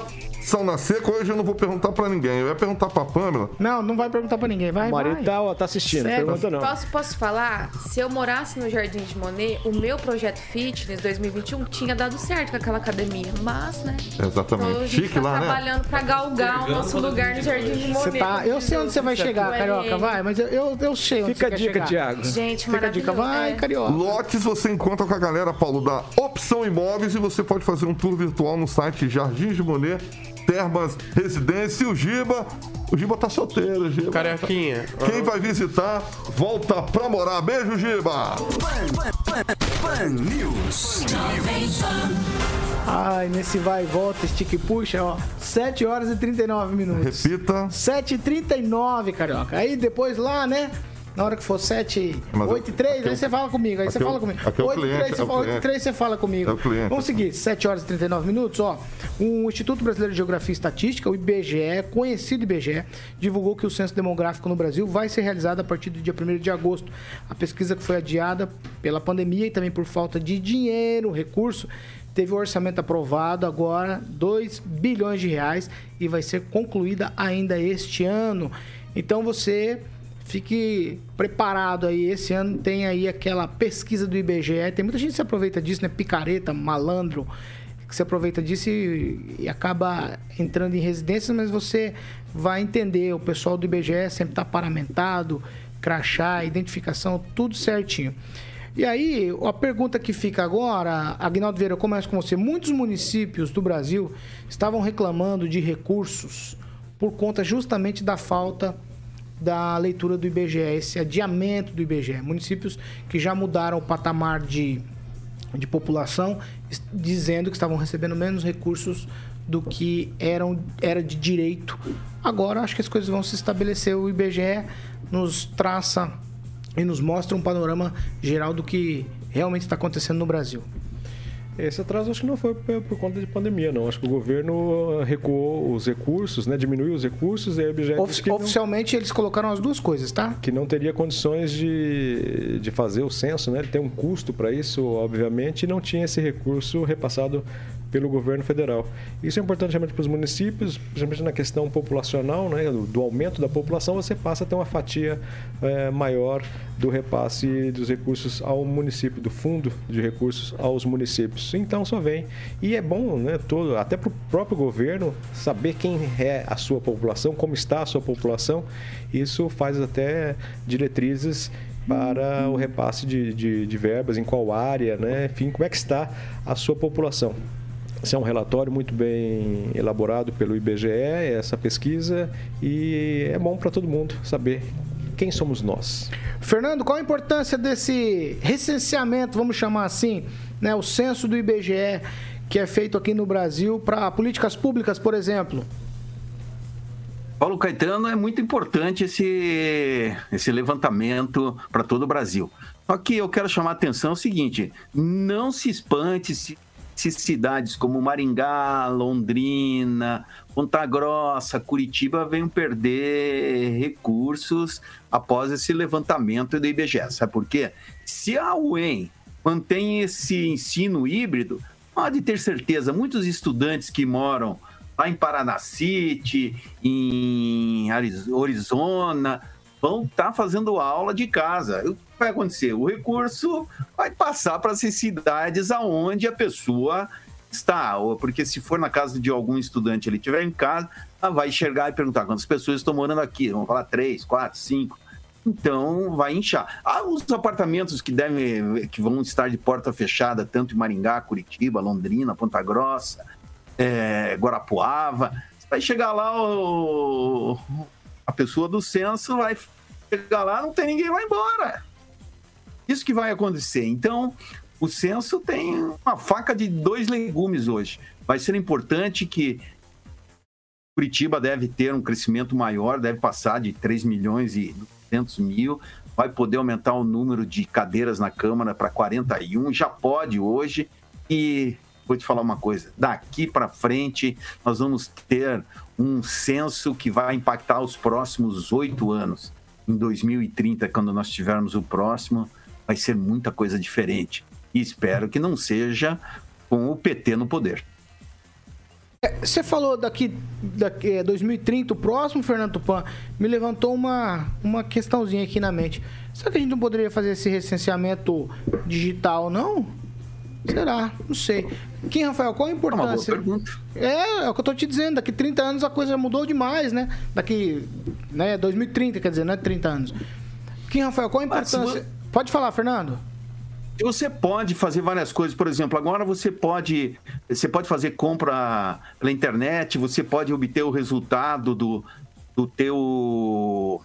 sauna seca. Hoje eu não vou perguntar pra ninguém. Eu ia perguntar pra Pamela. Não, não vai perguntar pra ninguém. Vai, O vai. marido tá, ó, tá assistindo, Segue. pergunta não. Posso, posso falar? Se eu morasse no Jardim de Monet, o meu projeto Fitness 2021 tinha dado certo com aquela academia. Mas, né? Exatamente. Então, a gente Chique tá lá, né? trabalhando pra galgar o nosso lugar no Jardim de Monet. Você tá, eu sei onde você vai chegar, Carioca, vai, mas eu, eu, eu sei onde Fica a dica. Thiago. Gente, Fica a dica, vai, É. Carioca. Lotes você encontra com a galera, Paulo, da Opção Imóveis e você pode fazer um tour virtual no site Jardins de Monet, Termas Residência e o Giba. O Giba tá solteiro, Giba. Carioquinha. Quem vai visitar, volta pra morar. Beijo, Giba! Pan News. Ai, nesse vai e volta, estica e puxa, ó. 7 horas e 39 minutos. Repita. 7 e 39, Carioca. Aí depois lá, né? Na hora que for 7, Mas 8 e 3, aqui é aí você fala comigo. Aí você fala comigo. aqui é o 8 e 3, cliente, você fala, 8 e cliente. 3, você fala comigo. Vamos seguir, 7 horas e 39 minutos, ó. O Instituto Brasileiro de Geografia e Estatística, o IBGE, conhecido IBGE, divulgou que o censo demográfico no Brasil vai ser realizado a partir do dia 1 de agosto. A pesquisa que foi adiada pela pandemia e também por falta de dinheiro, recurso, teve o orçamento aprovado agora, 2 bilhões de reais, e vai ser concluída ainda este ano. Então você fique preparado aí. Esse ano tem aí aquela pesquisa do IBGE. Tem muita gente que se aproveita disso, né? Picareta, malandro, que se aproveita disso e, e acaba entrando em residências, mas você vai entender. O pessoal do IBGE sempre está paramentado, crachá, identificação, tudo certinho. E aí, a pergunta que fica agora, Agnaldo Vieira, eu começo com você. Muitos municípios do Brasil estavam reclamando de recursos por conta justamente da falta da leitura do IBGE, esse adiamento do IBGE. Municípios que já mudaram o patamar de, de população, dizendo que estavam recebendo menos recursos do que eram, era de direito. Agora acho que as coisas vão se estabelecer. O IBGE nos traça e nos mostra um panorama geral do que realmente está acontecendo no Brasil. Esse atraso acho que não foi por conta de pandemia, não. Acho que o governo recuou os recursos, né? Diminuiu os recursos e a objeto Ofici- oficialmente eles colocaram as duas coisas, tá? que não teria condições de, de fazer o censo, né? Ele tem um custo para isso, obviamente, e não tinha esse recurso repassado pelo governo federal. Isso é importante realmente para os municípios, principalmente na questão populacional, né, do, do aumento da população, você passa a ter uma fatia é, maior do repasse dos recursos ao município, do fundo de recursos aos municípios. Então só vem. E é bom, né, todo, até para o próprio governo, saber quem é a sua população, como está a sua população. Isso faz até diretrizes para o repasse de, de, de, verbas, em qual área, né? enfim, como é que está a sua população. Esse é um relatório muito bem elaborado pelo IBGE, essa pesquisa, e é bom para todo mundo saber quem somos nós. Fernando, qual a importância desse recenseamento, vamos chamar assim, né, o censo do IBGE, que é feito aqui no Brasil para políticas públicas, por exemplo? Paulo Caetano, é muito importante esse, esse levantamento para todo o Brasil. Só que eu quero chamar a atenção o seguinte: não se espante se, se cidades como Maringá, Londrina, Ponta Grossa, Curitiba venham perder recursos após esse levantamento do IBGE. Sabe por quê? Se a UEM mantém esse ensino híbrido, pode ter certeza, muitos estudantes que moram lá em Paraná City, em Arizona, vão estar tá fazendo aula de casa. Que vai acontecer? O recurso vai passar para essas cidades aonde a pessoa está. Porque se for na casa de algum estudante ele estiver em casa, ela vai enxergar e perguntar quantas pessoas estão morando aqui. Vamos falar três, quatro, cinco. Então vai inchar. Ah, os apartamentos que devem, que vão estar de porta fechada, tanto em Maringá, Curitiba, Londrina, Ponta Grossa, é, Guarapuava. Vai chegar lá, o, a pessoa do censo vai chegar lá, não tem ninguém, vai embora. Isso que vai acontecer. Então, o censo tem uma faca de dois legumes hoje. Vai ser importante que Curitiba deve ter um crescimento maior, deve passar de 3 milhões e 200 mil, vai poder aumentar o número de cadeiras na Câmara para 41, já pode hoje, e vou te falar uma coisa: daqui para frente, nós vamos ter um censo que vai impactar os próximos oito anos. Em 2030, quando nós tivermos o próximo, vai ser muita coisa diferente. E espero que não seja com o PT no poder. É, você falou daqui, daqui é, 2030, o próximo, Fernando Tupan, me levantou uma, uma questãozinha aqui na mente. Será que a gente não poderia fazer esse recenseamento digital, não? Será? Não sei. Kim, Rafael, qual a importância? É uma boa pergunta. É, é o que eu tô te dizendo. Daqui 30 anos a coisa mudou demais, né? Daqui, né, 2030, quer dizer, não é 30 anos. Kim, Rafael, qual a importância? Pode falar, Fernando. Você pode fazer várias coisas, por exemplo, agora você pode, você pode fazer compra pela internet, você pode obter o resultado do, do teu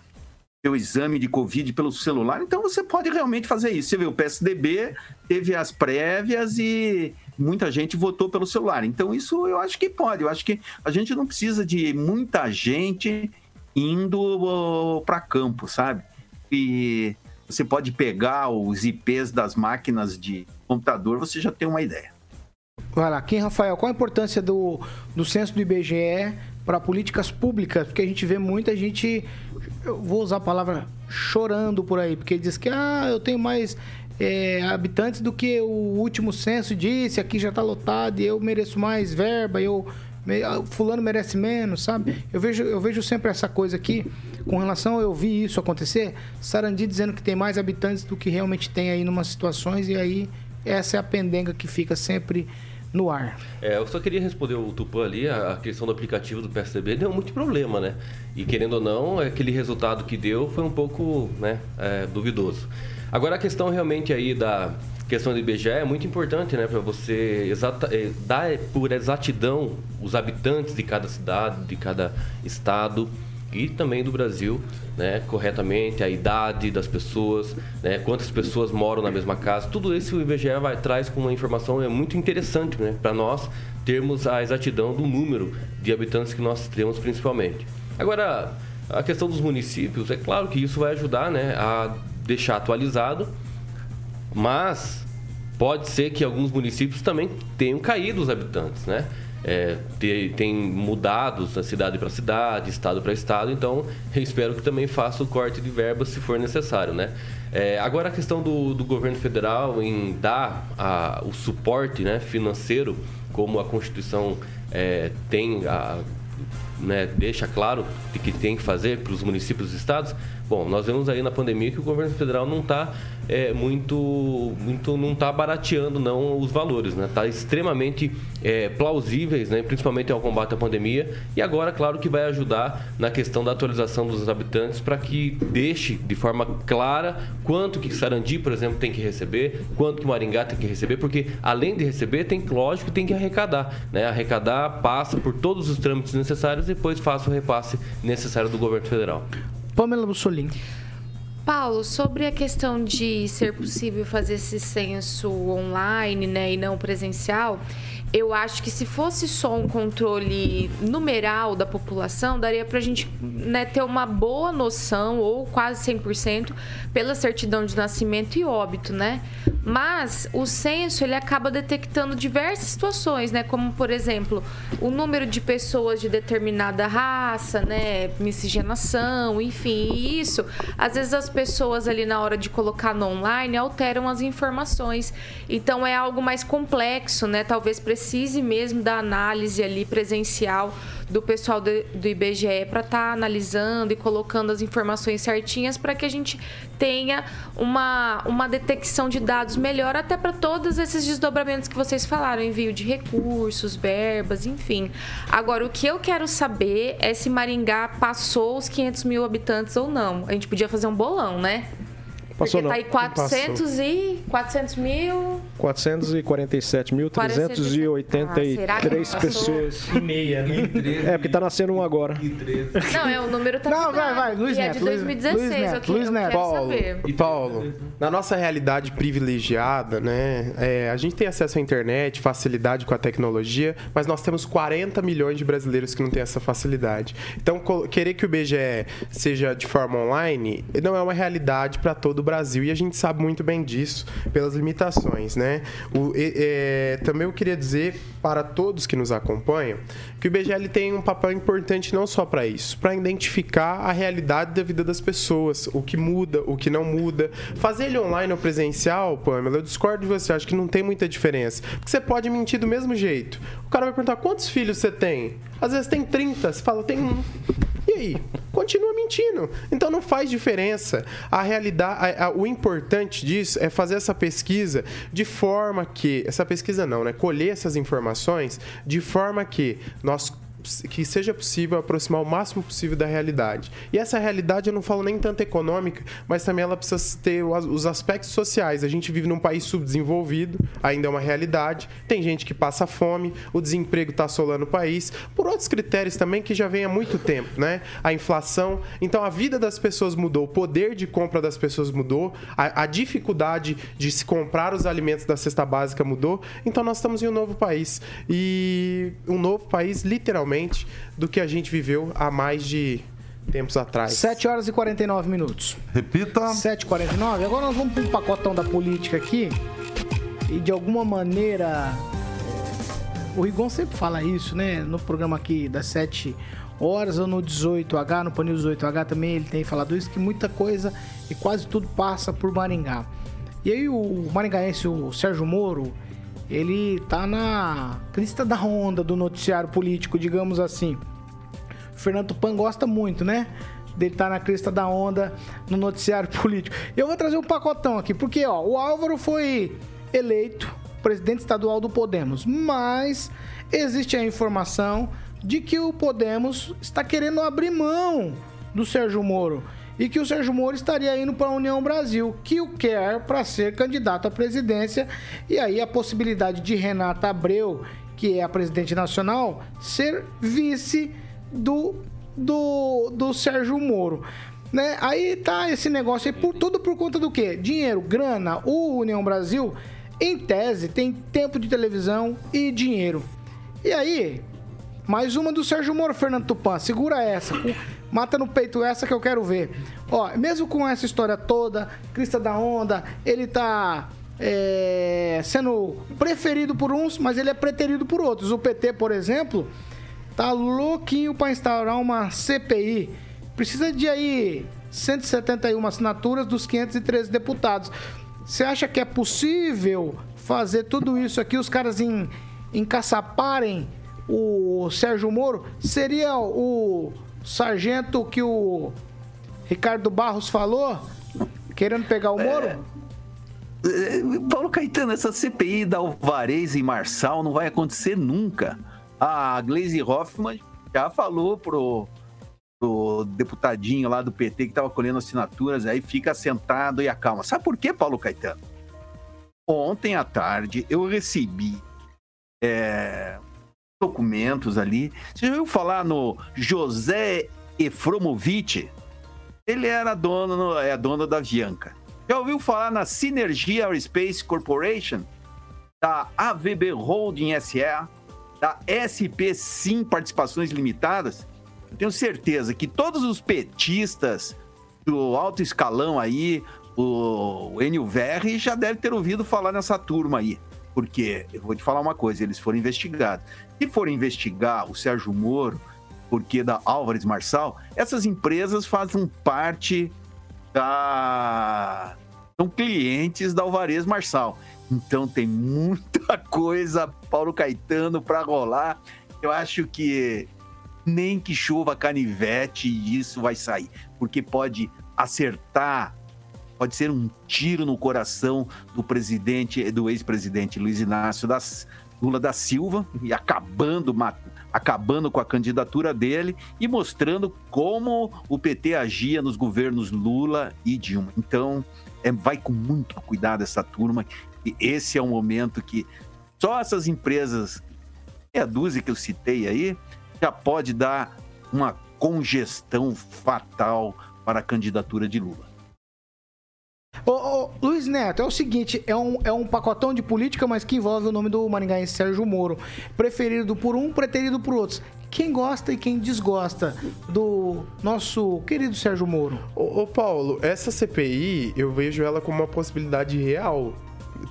seu exame de Covid pelo celular, então você pode realmente fazer isso. Você vê, o PSDB teve as prévias e muita gente votou pelo celular. Então, isso eu acho que pode. Eu acho que a gente não precisa de muita gente indo para campo, sabe? E você pode pegar os IPs das máquinas de computador, você já tem uma ideia. Vai lá, quem, Rafael, qual a importância do, do censo do IBGE para políticas públicas? Porque a gente vê muita gente eu vou usar a palavra chorando por aí, porque diz que ah, eu tenho mais é, habitantes do que o último censo disse, aqui já está lotado e eu mereço mais verba, eu fulano merece menos, sabe? Eu vejo, eu vejo sempre essa coisa aqui, com relação, eu vi isso acontecer, Sarandi dizendo que tem mais habitantes do que realmente tem aí em umas situações, e aí essa é a pendenga que fica sempre no ar. É, eu só queria responder o Tupã ali, a questão do aplicativo do PSDB deu muito problema, né? E querendo ou não, aquele resultado que deu foi um pouco né, é, duvidoso. Agora a questão realmente aí da questão do IBGE é muito importante, né? Para você exata, é, dar por exatidão os habitantes de cada cidade, de cada estado e também do Brasil, né, corretamente, a idade das pessoas, né, quantas pessoas moram na mesma casa, tudo isso o IBGE vai traz com uma informação é muito interessante, né, para nós termos a exatidão do número de habitantes que nós temos principalmente. Agora, a questão dos municípios, é claro que isso vai ajudar, né, a deixar atualizado, mas pode ser que alguns municípios também tenham caído os habitantes, né? é, ter, tem mudado da cidade para cidade, estado para estado, então eu espero que também faça o corte de verbas se for necessário, né? É, agora a questão do, do governo federal em dar a, o suporte né, financeiro como a Constituição é, tem a, né, deixa claro de que tem que fazer para os municípios e estados. Bom, nós vemos aí na pandemia que o governo federal não está é, muito, muito, não está barateando não os valores, né? Está extremamente é, plausíveis, né? Principalmente ao combate à pandemia. E agora, claro, que vai ajudar na questão da atualização dos habitantes para que deixe de forma clara quanto que Sarandi, por exemplo, tem que receber, quanto que Maringá tem que receber, porque além de receber, tem lógico tem que arrecadar, né? Arrecadar passa por todos os trâmites necessários e depois faça o repasse necessário do governo federal. Pamela Bussolini. Paulo, sobre a questão de ser possível fazer esse censo online né, e não presencial, eu acho que se fosse só um controle numeral da população, daria para a gente né, ter uma boa noção, ou quase 100%, pela certidão de nascimento e óbito, né? Mas o censo, ele acaba detectando diversas situações, né? Como, por exemplo, o número de pessoas de determinada raça, né? Miscigenação, enfim. Isso, às vezes as pessoas ali na hora de colocar no online alteram as informações. Então é algo mais complexo, né? Talvez precise mesmo da análise ali presencial do pessoal do, do IBGE para estar tá analisando e colocando as informações certinhas para que a gente tenha uma, uma detecção de dados melhor até para todos esses desdobramentos que vocês falaram, envio de recursos, verbas, enfim. Agora, o que eu quero saber é se Maringá passou os 500 mil habitantes ou não. A gente podia fazer um bolão, né? Passou Porque tá não. aí 400 e 400 mil. 447.383 Ah, será que não passou? pessoas. E meia, né? É, porque tá nascendo um agora. Não, é o número tá Não, vai, né? vai, Luiz E é de Luiz- 2016, Luiz Neto, eu, que- Luiz eu Neto. quero Paulo, saber. e Paulo, na nossa realidade privilegiada, né, é, a gente tem acesso à internet, facilidade com a tecnologia, mas nós temos 40 milhões de brasileiros que não têm essa facilidade. Então, querer que o BGE seja de forma online não é uma realidade para todo o Brasil e a gente sabe muito bem disso pelas limitações, né? O- é, também eu queria dizer para todos que nos acompanham que o IBGE tem um papel importante não só para isso, para identificar a realidade da vida das pessoas, o que muda, o que não muda. Fazer ele online ou presencial, Pamela, eu discordo de você, acho que não tem muita diferença. Porque você pode mentir do mesmo jeito. O cara vai perguntar quantos filhos você tem? Às vezes tem 30, você fala, tem um. Aí? Continua mentindo. Então não faz diferença. A realidade, a- a- o importante disso é fazer essa pesquisa de forma que. Essa pesquisa não, né? Colher essas informações de forma que nós que seja possível aproximar o máximo possível da realidade. E essa realidade eu não falo nem tanto econômica, mas também ela precisa ter os aspectos sociais. A gente vive num país subdesenvolvido, ainda é uma realidade. Tem gente que passa fome, o desemprego está assolando o país, por outros critérios também que já vem há muito tempo, né? A inflação. Então a vida das pessoas mudou, o poder de compra das pessoas mudou, a, a dificuldade de se comprar os alimentos da cesta básica mudou. Então nós estamos em um novo país. E um novo país, literalmente, do que a gente viveu há mais de tempos atrás. 7 horas e 49 minutos. Repita. 7h49. Agora nós vamos para um pacotão da política aqui. E de alguma maneira. O Rigon sempre fala isso, né? No programa aqui das 7 horas ou no 18H, no Panil 18H também ele tem falado isso, que muita coisa e quase tudo passa por Maringá. E aí o maringaense, o Sérgio Moro, ele tá na crista da onda do noticiário político, digamos assim. O Fernando Tupan gosta muito, né? Dele estar na crista da onda no noticiário [laughs] político. Eu vou trazer um pacotão aqui, porque ó, o Álvaro foi eleito presidente estadual do Podemos, mas existe a informação de que o Podemos está querendo abrir mão do Sérgio Moro e que o Sérgio Moro estaria indo para a União Brasil, que o quer para ser candidato à presidência, e aí a possibilidade de Renata Abreu, que é a presidente nacional, ser vice do, do, do Sérgio Moro. Né? Aí tá esse negócio aí, por, tudo por conta do quê? Dinheiro, grana. O União Brasil, em tese, tem tempo de televisão e dinheiro. E aí, mais uma do Sérgio Moro, Fernando Tupan. Segura essa. Mata no peito essa que eu quero ver. Ó, mesmo com essa história toda, crista da onda, ele tá é, sendo preferido por uns, mas ele é preterido por outros. O PT, por exemplo, tá louquinho para instaurar uma CPI. Precisa de aí 171 assinaturas dos 513 deputados. Você acha que é possível fazer tudo isso aqui, os caras em, encaçaparem o Sérgio Moro, seria o sargento que o Ricardo Barros falou, querendo pegar o Moro? É, Paulo Caetano, essa CPI da Alvarez e Marçal não vai acontecer nunca. A Glaze Hoffman já falou pro, pro deputadinho lá do PT que estava colhendo assinaturas, aí fica sentado e acalma. Sabe por quê, Paulo Caetano? Ontem à tarde eu recebi é, documentos ali. Você já ouviu falar no José Efromovitch? Ele era dono, é dono da Avianca. Já ouviu falar na Synergy Aerospace Corporation? Da AVB Holding SA? Da SP Sim Participações Limitadas? Eu tenho certeza que todos os petistas do alto escalão aí, o Enio Verri, já deve ter ouvido falar nessa turma aí. Porque, eu vou te falar uma coisa, eles foram investigados. Se forem investigar o Sérgio Moro, porque da Álvares Marçal, essas empresas fazem parte da. são clientes da Alvarez Marçal. Então tem muita [laughs] coisa, Paulo Caetano, para rolar. Eu acho que nem que chova canivete isso vai sair, porque pode acertar, pode ser um tiro no coração do presidente, do ex-presidente Luiz Inácio das, Lula da Silva e acabando, acabando com a candidatura dele e mostrando como o PT agia nos governos Lula e Dilma. Então, é, vai com muito cuidado essa turma. E esse é um momento que só essas empresas, é a dúzia que eu citei aí, já pode dar uma congestão fatal para a candidatura de Lula. Ô, ô, Luiz Neto, é o seguinte, é um, é um pacotão de política, mas que envolve o nome do maringaense Sérgio Moro. Preferido por um, preterido por outros. Quem gosta e quem desgosta do nosso querido Sérgio Moro? Ô, ô, Paulo, essa CPI, eu vejo ela como uma possibilidade real.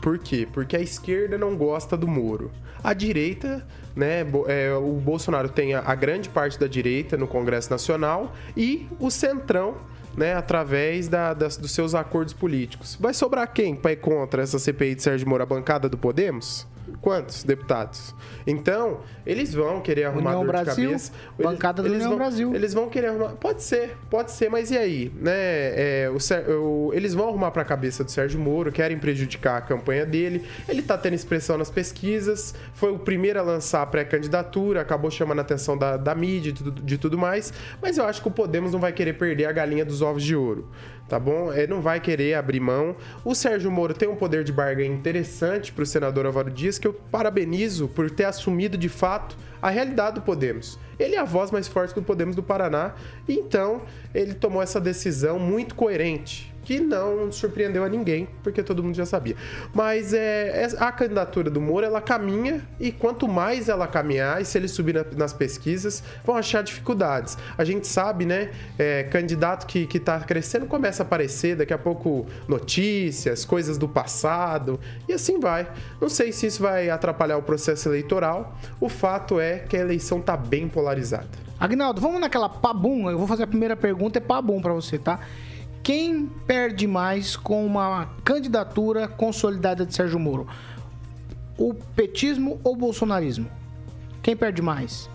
Por quê? Porque a esquerda não gosta do Moro. A direita, né? é, o Bolsonaro tem a, a grande parte da direita no Congresso Nacional e o Centrão, né? Através da- das- dos seus acordos políticos. Vai sobrar quem para ir contra essa CPI de Sérgio Moro? A bancada do Podemos? Quantos deputados? Então, eles vão querer arrumar União dor Brasil, de cabeça. bancada do União vão, Brasil. Eles vão querer arrumar. Pode ser, pode ser, mas e aí? Né? É, o o- eles vão arrumar pra cabeça do Sérgio Moro, querem prejudicar a campanha dele. Ele tá tendo expressão nas pesquisas, foi o primeiro a lançar a pré-candidatura, acabou chamando a atenção da, da mídia e de, de tudo mais. Mas eu acho que o Podemos não vai querer perder a galinha dos ovos de ouro. Tá bom? Ele não vai querer abrir mão. O Sérgio Moro tem um poder de barganha interessante pro senador Álvaro Dias, que eu parabenizo por ter assumido de fato a realidade do Podemos. Ele é a voz mais forte do Podemos do Paraná, e então ele tomou essa decisão muito coerente, que não surpreendeu a ninguém, porque todo mundo já sabia. Mas é, é- a candidatura do Moro, ela caminha, e quanto mais ela caminhar, e se ele subir na- nas pesquisas, vão achar dificuldades. A gente sabe, né, é, candidato que, que tá crescendo começa a aparecer, daqui a pouco notícias, coisas do passado, e assim vai. Não sei se isso vai atrapalhar o processo eleitoral, o fato é que a eleição tá bem polarizada. Agnaldo, vamos naquela pabum. Eu vou fazer a primeira pergunta, é pabum pra você, tá? Quem perde mais com uma candidatura consolidada de Sérgio Moro? O petismo ou o bolsonarismo? Quem perde mais?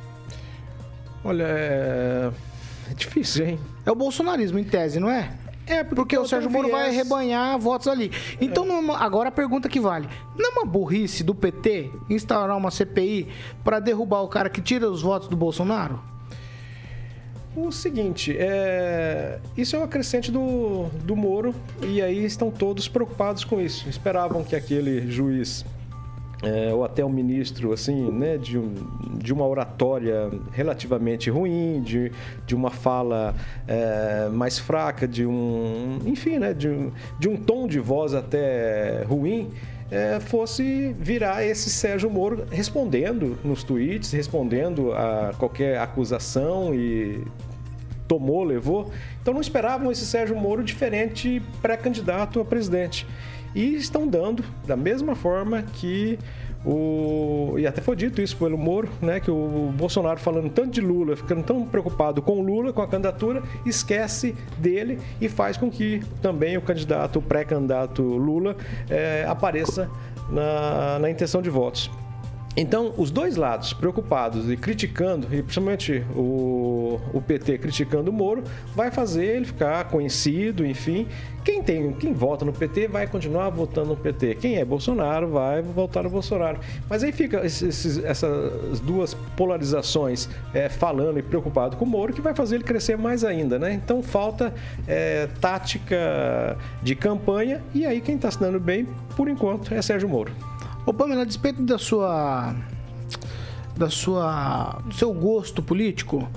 Olha, é, é difícil, hein? É o bolsonarismo, em tese, não é? É, porque o eu Sérgio Moro vai viés. rebanhar votos ali. Então, é agora a pergunta que vale. Não é uma burrice do PT instaurar uma CPI pra derrubar o cara que tira os votos do Bolsonaro? O seguinte, é... isso é uma crescente do, do Moro e aí estão todos preocupados com isso. Esperavam que aquele juiz é, ou até um ministro assim, né, de, um, de uma oratória relativamente ruim, de, de uma fala é, mais fraca, de um, enfim, né, de um, de um tom de voz até ruim, é, fosse virar esse Sérgio Moro respondendo nos tweets, respondendo a qualquer acusação e tomou, levou. Então não esperavam esse Sérgio Moro diferente pré-candidato a presidente. E estão dando da mesma forma que o. E até foi dito isso pelo Moro, né? Que o Bolsonaro falando tanto de Lula, ficando tão preocupado com Lula, com a candidatura, esquece dele e faz com que também o candidato, o pré-candidato Lula, eh, apareça na, na intenção de votos. Então, os dois lados preocupados e criticando, e principalmente o, o PT criticando o Moro, vai fazer ele ficar conhecido, enfim. Quem, tem, quem vota no PT vai continuar votando no PT. Quem é Bolsonaro vai votar no Bolsonaro. Mas aí fica esses- essas duas polarizações é, falando e preocupado com o Moro, que vai fazer ele crescer mais ainda, né? Então falta é, tática de campanha, e aí quem está se dando bem, por enquanto, é Sérgio Moro. Ô, Pamela, a despeito da sua. Da sua. do seu gosto político,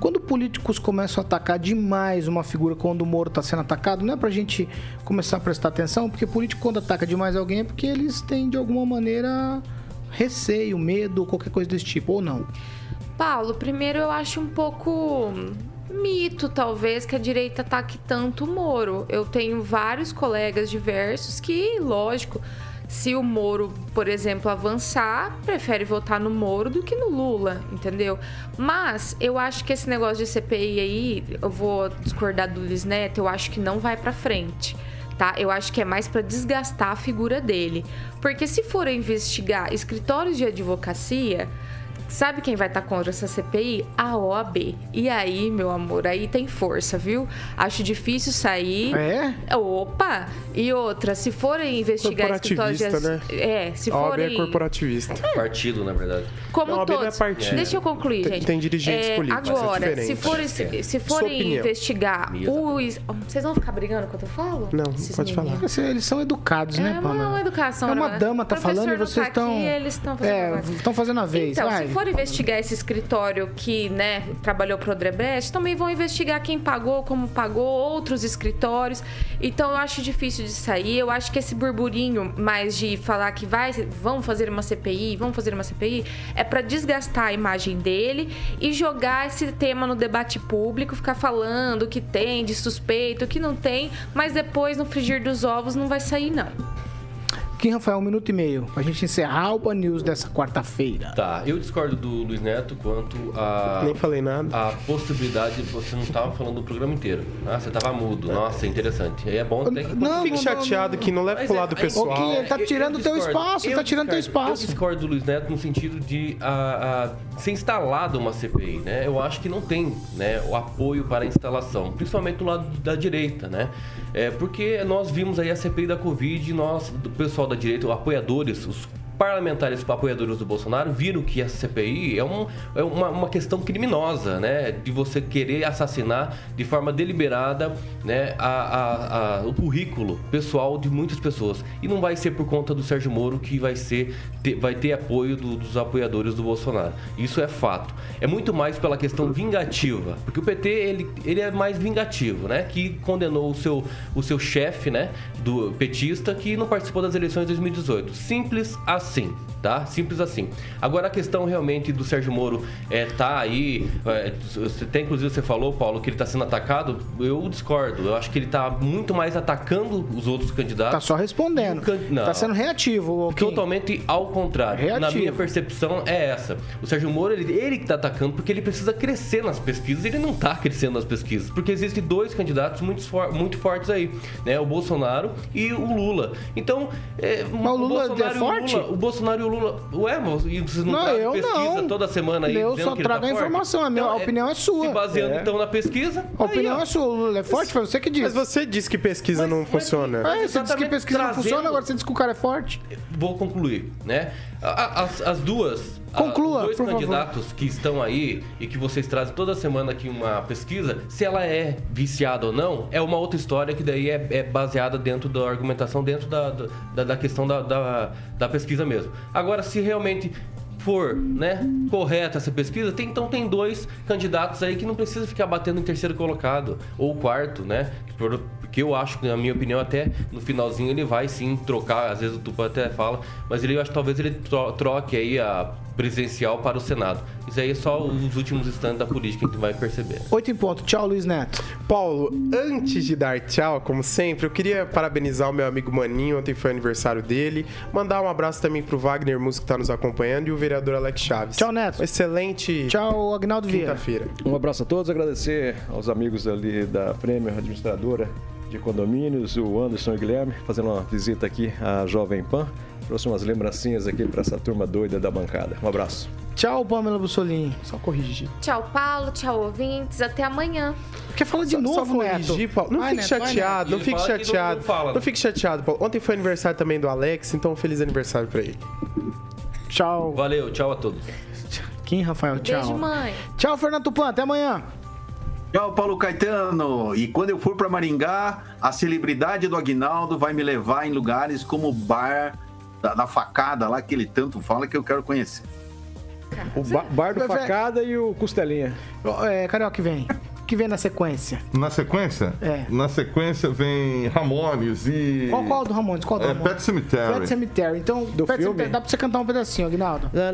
quando políticos começam a atacar demais uma figura quando o Moro está sendo atacado, não é pra gente começar a prestar atenção, porque político quando ataca demais alguém é porque eles têm de alguma maneira receio, medo, qualquer coisa desse tipo, ou não. Paulo, primeiro eu acho um pouco mito, talvez, que a direita ataque tanto o Moro. Eu tenho vários colegas diversos que, lógico, se o Moro, por exemplo, avançar, prefere votar no Moro do que no Lula, entendeu? Mas eu acho que esse negócio de CPI aí, eu vou discordar do Luiz Neto, eu acho que não vai pra frente. Tá? Eu acho que é mais pra desgastar a figura dele. Porque se for investigar escritórios de advocacia, Sabe quem vai estar contra essa CPI? A OAB. E aí, meu amor, aí tem força, viu? Acho difícil sair. É? Opa! E outra, se forem investigar escritórios de... Corporativista, né? É, se A OAB é forem... corporativista. Partido, na verdade. Como Não, a OAB não é todos. partido. Deixa eu concluir, Tem- gente. tem dirigentes É, políticos, é Agora, diferente. se forem, se, se forem investigar os. Vocês vão ficar brigando quando eu falo? Não, Esses pode falar. meninos. Eles são educados, né, É Pamela? uma educação. É uma né? dama tá falando e vocês tá aqui, estão. eles estão fazendo É, fazendo a vez. Então, vai. For investigar esse escritório que, né, trabalhou pro Odebrecht, também vão investigar quem pagou, como pagou, outros escritórios. Então, eu acho difícil de sair. Eu acho que esse burburinho mais de falar que vai, vamos fazer uma CPI, vamos fazer uma CPI, é para desgastar a imagem dele e jogar esse tema no debate público, ficar falando o que tem de suspeito, o que não tem, mas depois, no frigir dos ovos, não vai sair, não. Kim Rafael, um minuto e meio, pra gente encerrar o Pan News dessa quarta-feira. Tá, eu discordo do Luiz Neto quanto a. Nem falei nada. A possibilidade, você não estava falando do programa inteiro. Ah, você estava mudo. Nossa, interessante. Aí é bom ter que. Não, Fique não, chateado que não leve Mas pro é- lado aí- pessoal. Kim, ele tá tirando eu teu espaço, ele Eu tá tirando teu discordo. espaço. Eu discordo do Luiz Neto no sentido de a, a, ser instalada uma CPI, né? Eu acho que não tem né, o apoio para a instalação, principalmente do lado da direita, né? É, porque nós vimos aí a CPI da Covid e nós, do pessoal da direita, apoiadores, os parlamentares apoiadores do Bolsonaro viram que a CPI é, um, é uma, uma questão criminosa, né? De você querer assassinar de forma deliberada né, a, a- a- o currículo pessoal de muitas pessoas. E não vai ser por conta do Sérgio Moro que vai, ser, ter- vai ter apoio do- dos apoiadores do Bolsonaro. Isso é fato. É muito mais pela questão vingativa. Porque o PT, ele, ele é mais vingativo, né? Que condenou o seu, o seu chefe, né? Do petista, que não participou das eleições de 2018. Simples assim, tá? Simples assim. Agora a questão realmente do Sérgio Moro é, tá aí. É, você tem, inclusive, você falou, Paulo, que ele tá sendo atacado. Eu discordo. Eu acho que ele tá muito mais atacando os outros candidatos. Tá só respondendo. Can- não. Tá sendo reativo, Kim. Totalmente ao contrário. Reativo. Na minha percepção é essa. O Sérgio Moro, ele, ele que tá atacando porque ele precisa crescer nas pesquisas. Ele não tá crescendo nas pesquisas. Porque existem dois candidatos muito, for- muito fortes aí, né? O Bolsonaro e o Lula. Então, é, Mas o Lula é o forte? Lula- Bolsonaro e o Lula. Ué, mas e vocês não, Não, eu pesquisa não. toda semana aí? Eu só que ele trago a tá forte? informação, a minha opinião é sua. Se baseando É. então na pesquisa. A opinião ó. é sua. O Lula é forte? Foi você que disse. Mas você disse que pesquisa não funciona. É, você disse que pesquisa não trazendo- funciona, agora você diz que o cara é forte. vou concluir, né? A- a- As, as duas. A- Conclua, os dois por favor. candidatos que estão aí e que vocês trazem toda semana aqui uma pesquisa, se ela é viciada ou não, é uma outra história que daí é, é baseada dentro da argumentação, dentro da, da, da questão da, da, da pesquisa mesmo. Agora, se realmente for, né, correta essa pesquisa, tem- então tem dois candidatos aí que não precisa ficar batendo em terceiro colocado ou quarto, né? Porque eu acho que, na minha opinião, até no finalzinho ele vai sim trocar, às vezes o Tupa até fala, mas ele eu acho que talvez ele tro- troque aí a presidencial para o Senado. Isso aí é só os últimos instantes da política que a gente vai perceber. Oito em ponto. Tchau, Luiz Neto. Paulo, antes de dar tchau, como sempre, eu queria parabenizar o meu amigo Maninho, ontem foi aniversário dele. Mandar um abraço também pro Wagner Músico que tá nos acompanhando e o vereador Alex Chaves. Tchau, Neto. Excelente Tchau, Agnaldo Vieira. quinta-feira. Um abraço a todos, agradecer aos amigos ali da Prêmio Administradora de condomínios, o Anderson e o Guilherme, fazendo uma visita aqui à Jovem Pan. Trouxe umas lembrancinhas aqui para essa turma doida da bancada. Um abraço. Tchau, Pamela Bussolini. Só corrigir. Tchau, Paulo. Tchau, ouvintes. Até amanhã. Quer falar de Só- novo, só corrigir, Neto? Paulo. Não Vai, fique Neto, chateado, não fique não- chateado. não fala, Não né? fique chateado, Paulo. Ontem foi aniversário também do Alex, então feliz aniversário pra ele. Tchau. Valeu, tchau a todos. Kim, Rafael, tchau. Beijo, mãe. Tchau, Fernando Tupan. Até amanhã. Tchau, Paulo Caetano. E quando eu for para Maringá, a celebridade do Aguinaldo vai me levar em lugares como o bar da, da facada lá que ele tanto fala que eu quero conhecer. O ba- bar do Vai, vai. Facada e o Costelinha. É, Carioca, que vem? Que vem na sequência? Na sequência? É. Na sequência vem Ramones e. Qual, qual do Ramones? Qual do É, Ramones? Pet Cemetery. Pet Cemetery. Então, Do Pet filme? Cemetery, dá pra você cantar um pedacinho, Aguinaldo. É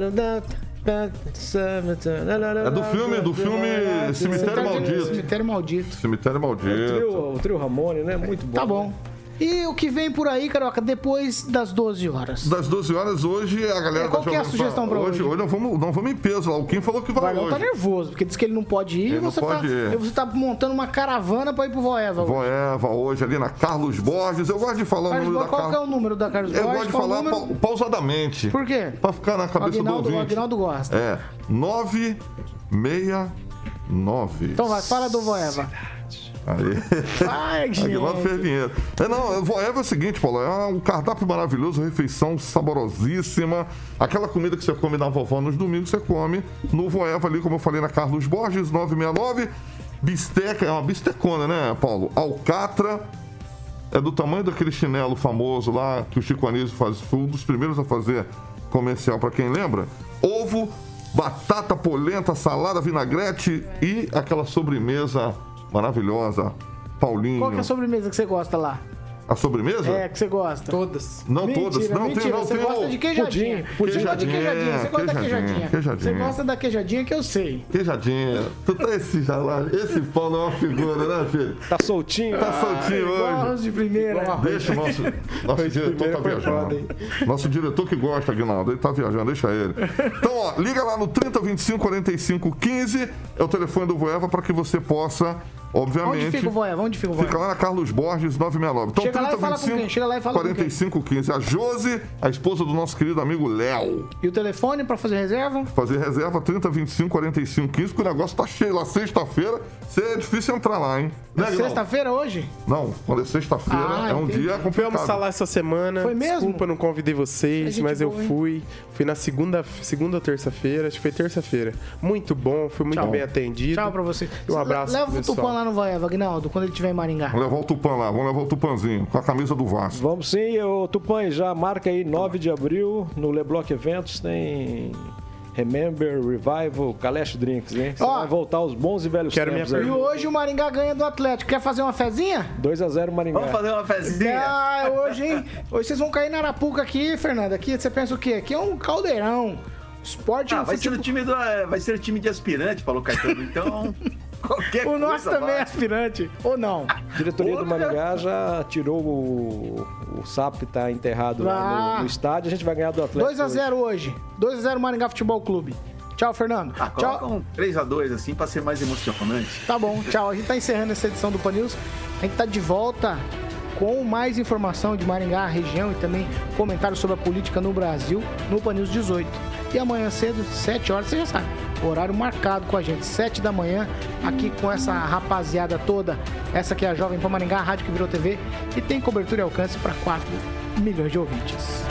do filme, do filme Cemitério Maldito. Cemitério Maldito. Cemitério O Maldito. trio, o trio Ramone, né? Muito bom. Tá bom. E o que vem por aí, Carioca, depois das 12 horas? Das 12 horas hoje, a galera É, qual da que é a sugestão pra hoje? hoje? Hoje não vamos, não vamos em peso lá. O Kim falou que O vai Varão tá hoje. nervoso, porque diz que ele não pode ir Ele e não você, pode tá, ir. você tá montando uma caravana pra ir pro Voeva. hoje. Voeva hoje ali na Carlos Borges. Eu gosto de falar o Carlos número Borges, da qual que é o número da Carlos Eu Borges? gosto de o falar número? pausadamente. Por quê? Pra ficar na O cabeça Aguinaldo, do o ouvinte. Aguinaldo gosta. É, 969. Então vai, fala do Voeva. Aí. Vai, gente. Aguinaldo fez vinheta. É, não, Voeva é o seguinte, Paulo, é um cardápio maravilhoso, refeição saborosíssima. Aquela comida que você come na vovó nos domingos, você come no Voeva ali, como eu falei, na Carlos Borges, 969. Bisteca, é uma bistecona, né, Paulo? Alcatra, é do tamanho daquele chinelo famoso lá que o Chico Anísio faz, foi um dos primeiros a fazer comercial, pra quem lembra. Ovo, batata polenta, salada, vinagrete e aquela sobremesa maravilhosa. Paulinho. Qual que é a sobremesa que você gosta lá? A sobremesa? É, que você gosta. Todas. Não mentira, todas. Não, mentira. tem, não, você tem gosta o- de queijadinha. Pudim, Você gosta de queijadinha, queijadinha. Você gosta da queijadinha, queijadinha. queijadinha. Você gosta da queijadinha que eu sei. Queijadinha. Tu tá esse já lá. Esse Paulo é uma figura, né, filho? Tá soltinho. Tá soltinho Igual hoje. de primeira. Deixa o nosso, nosso diretor tá viajando. foda? Nosso diretor que gosta, Aguinaldo, ele tá viajando, deixa ele. Então, ó, liga lá no 30 25 45 15, é o telefone do Voeva para que você possa, obviamente. Onde fica o Voeva? Onde fica o Fica Voeva? lá na Carlos Borges 969. Então, Chega lá e fala com quem? Chega lá e fala com quem? 45 15. A Josi, a esposa do nosso querido amigo Léo. E o telefone pra fazer reserva? Fazer reserva 30 25 45 15, porque o negócio tá cheio lá sexta-feira. É difícil entrar lá, hein? Né, Aguinaldo? Sexta-feira hoje? Não, quando é sexta-feira Ah, é um entendi. dia Fui complicado. almoçar lá essa semana. Foi mesmo? Desculpa, não convidei É vocês, mas eu boa, hein? fui. Fui na segunda, segunda ou terça-feira, acho que foi terça-feira. Muito bom, fui muito Tchau. bem atendido. Tchau pra você. Um abraço Leva pro o Tupã pessoal. Lá no Voeva, Aguinaldo, quando ele estiver em Maringá. Vamos levar o Tupã lá, vamos levar o Tupanzinho, com a camisa do Vasco. Vamos sim, o Tupã já marca aí 9 de abril no Leblock Eventos, tem Remember, Revival, Kalash Drinks, hein? Você Ó. vai voltar aos bons e velhos Quero tempos minha. E hoje o Maringá ganha do Atlético. Quer fazer uma fezinha? 2x0 Maringá. Vamos fazer uma fezinha? Ah, hoje, hein? Hoje vocês vão cair na Arapuca aqui, Fernando. Aqui você pensa o quê? Aqui é um caldeirão. Esporte Ah, vai ser, o futebol- time do, é, vai ser o time de aspirante, Paulo Caetano. Então, [laughs] qualquer O coisa. nosso também é aspirante. Ou não? A diretoria do Maringá já tirou o, o SAP que tá enterrado lá Ah. no, no estádio. A gente vai ganhar do Atlético. 2x0 hoje. 2x0 Maringá Futebol Clube. Tchau, Fernando. Ah, Tchau. um 3x2 assim pra ser mais emocionante. Tá bom, tchau. A gente tá encerrando essa edição do Pan News. A gente tá de volta com mais informação de Maringá, região e também comentários sobre a política no Brasil no Pan News 18. E amanhã cedo, 7 horas, você já sabe, horário marcado com a gente, 7 da manhã, aqui com essa rapaziada toda. Essa aqui é a Jovem Pan Maringá, a rádio que virou TV e tem cobertura e alcance para 4 milhões de ouvintes.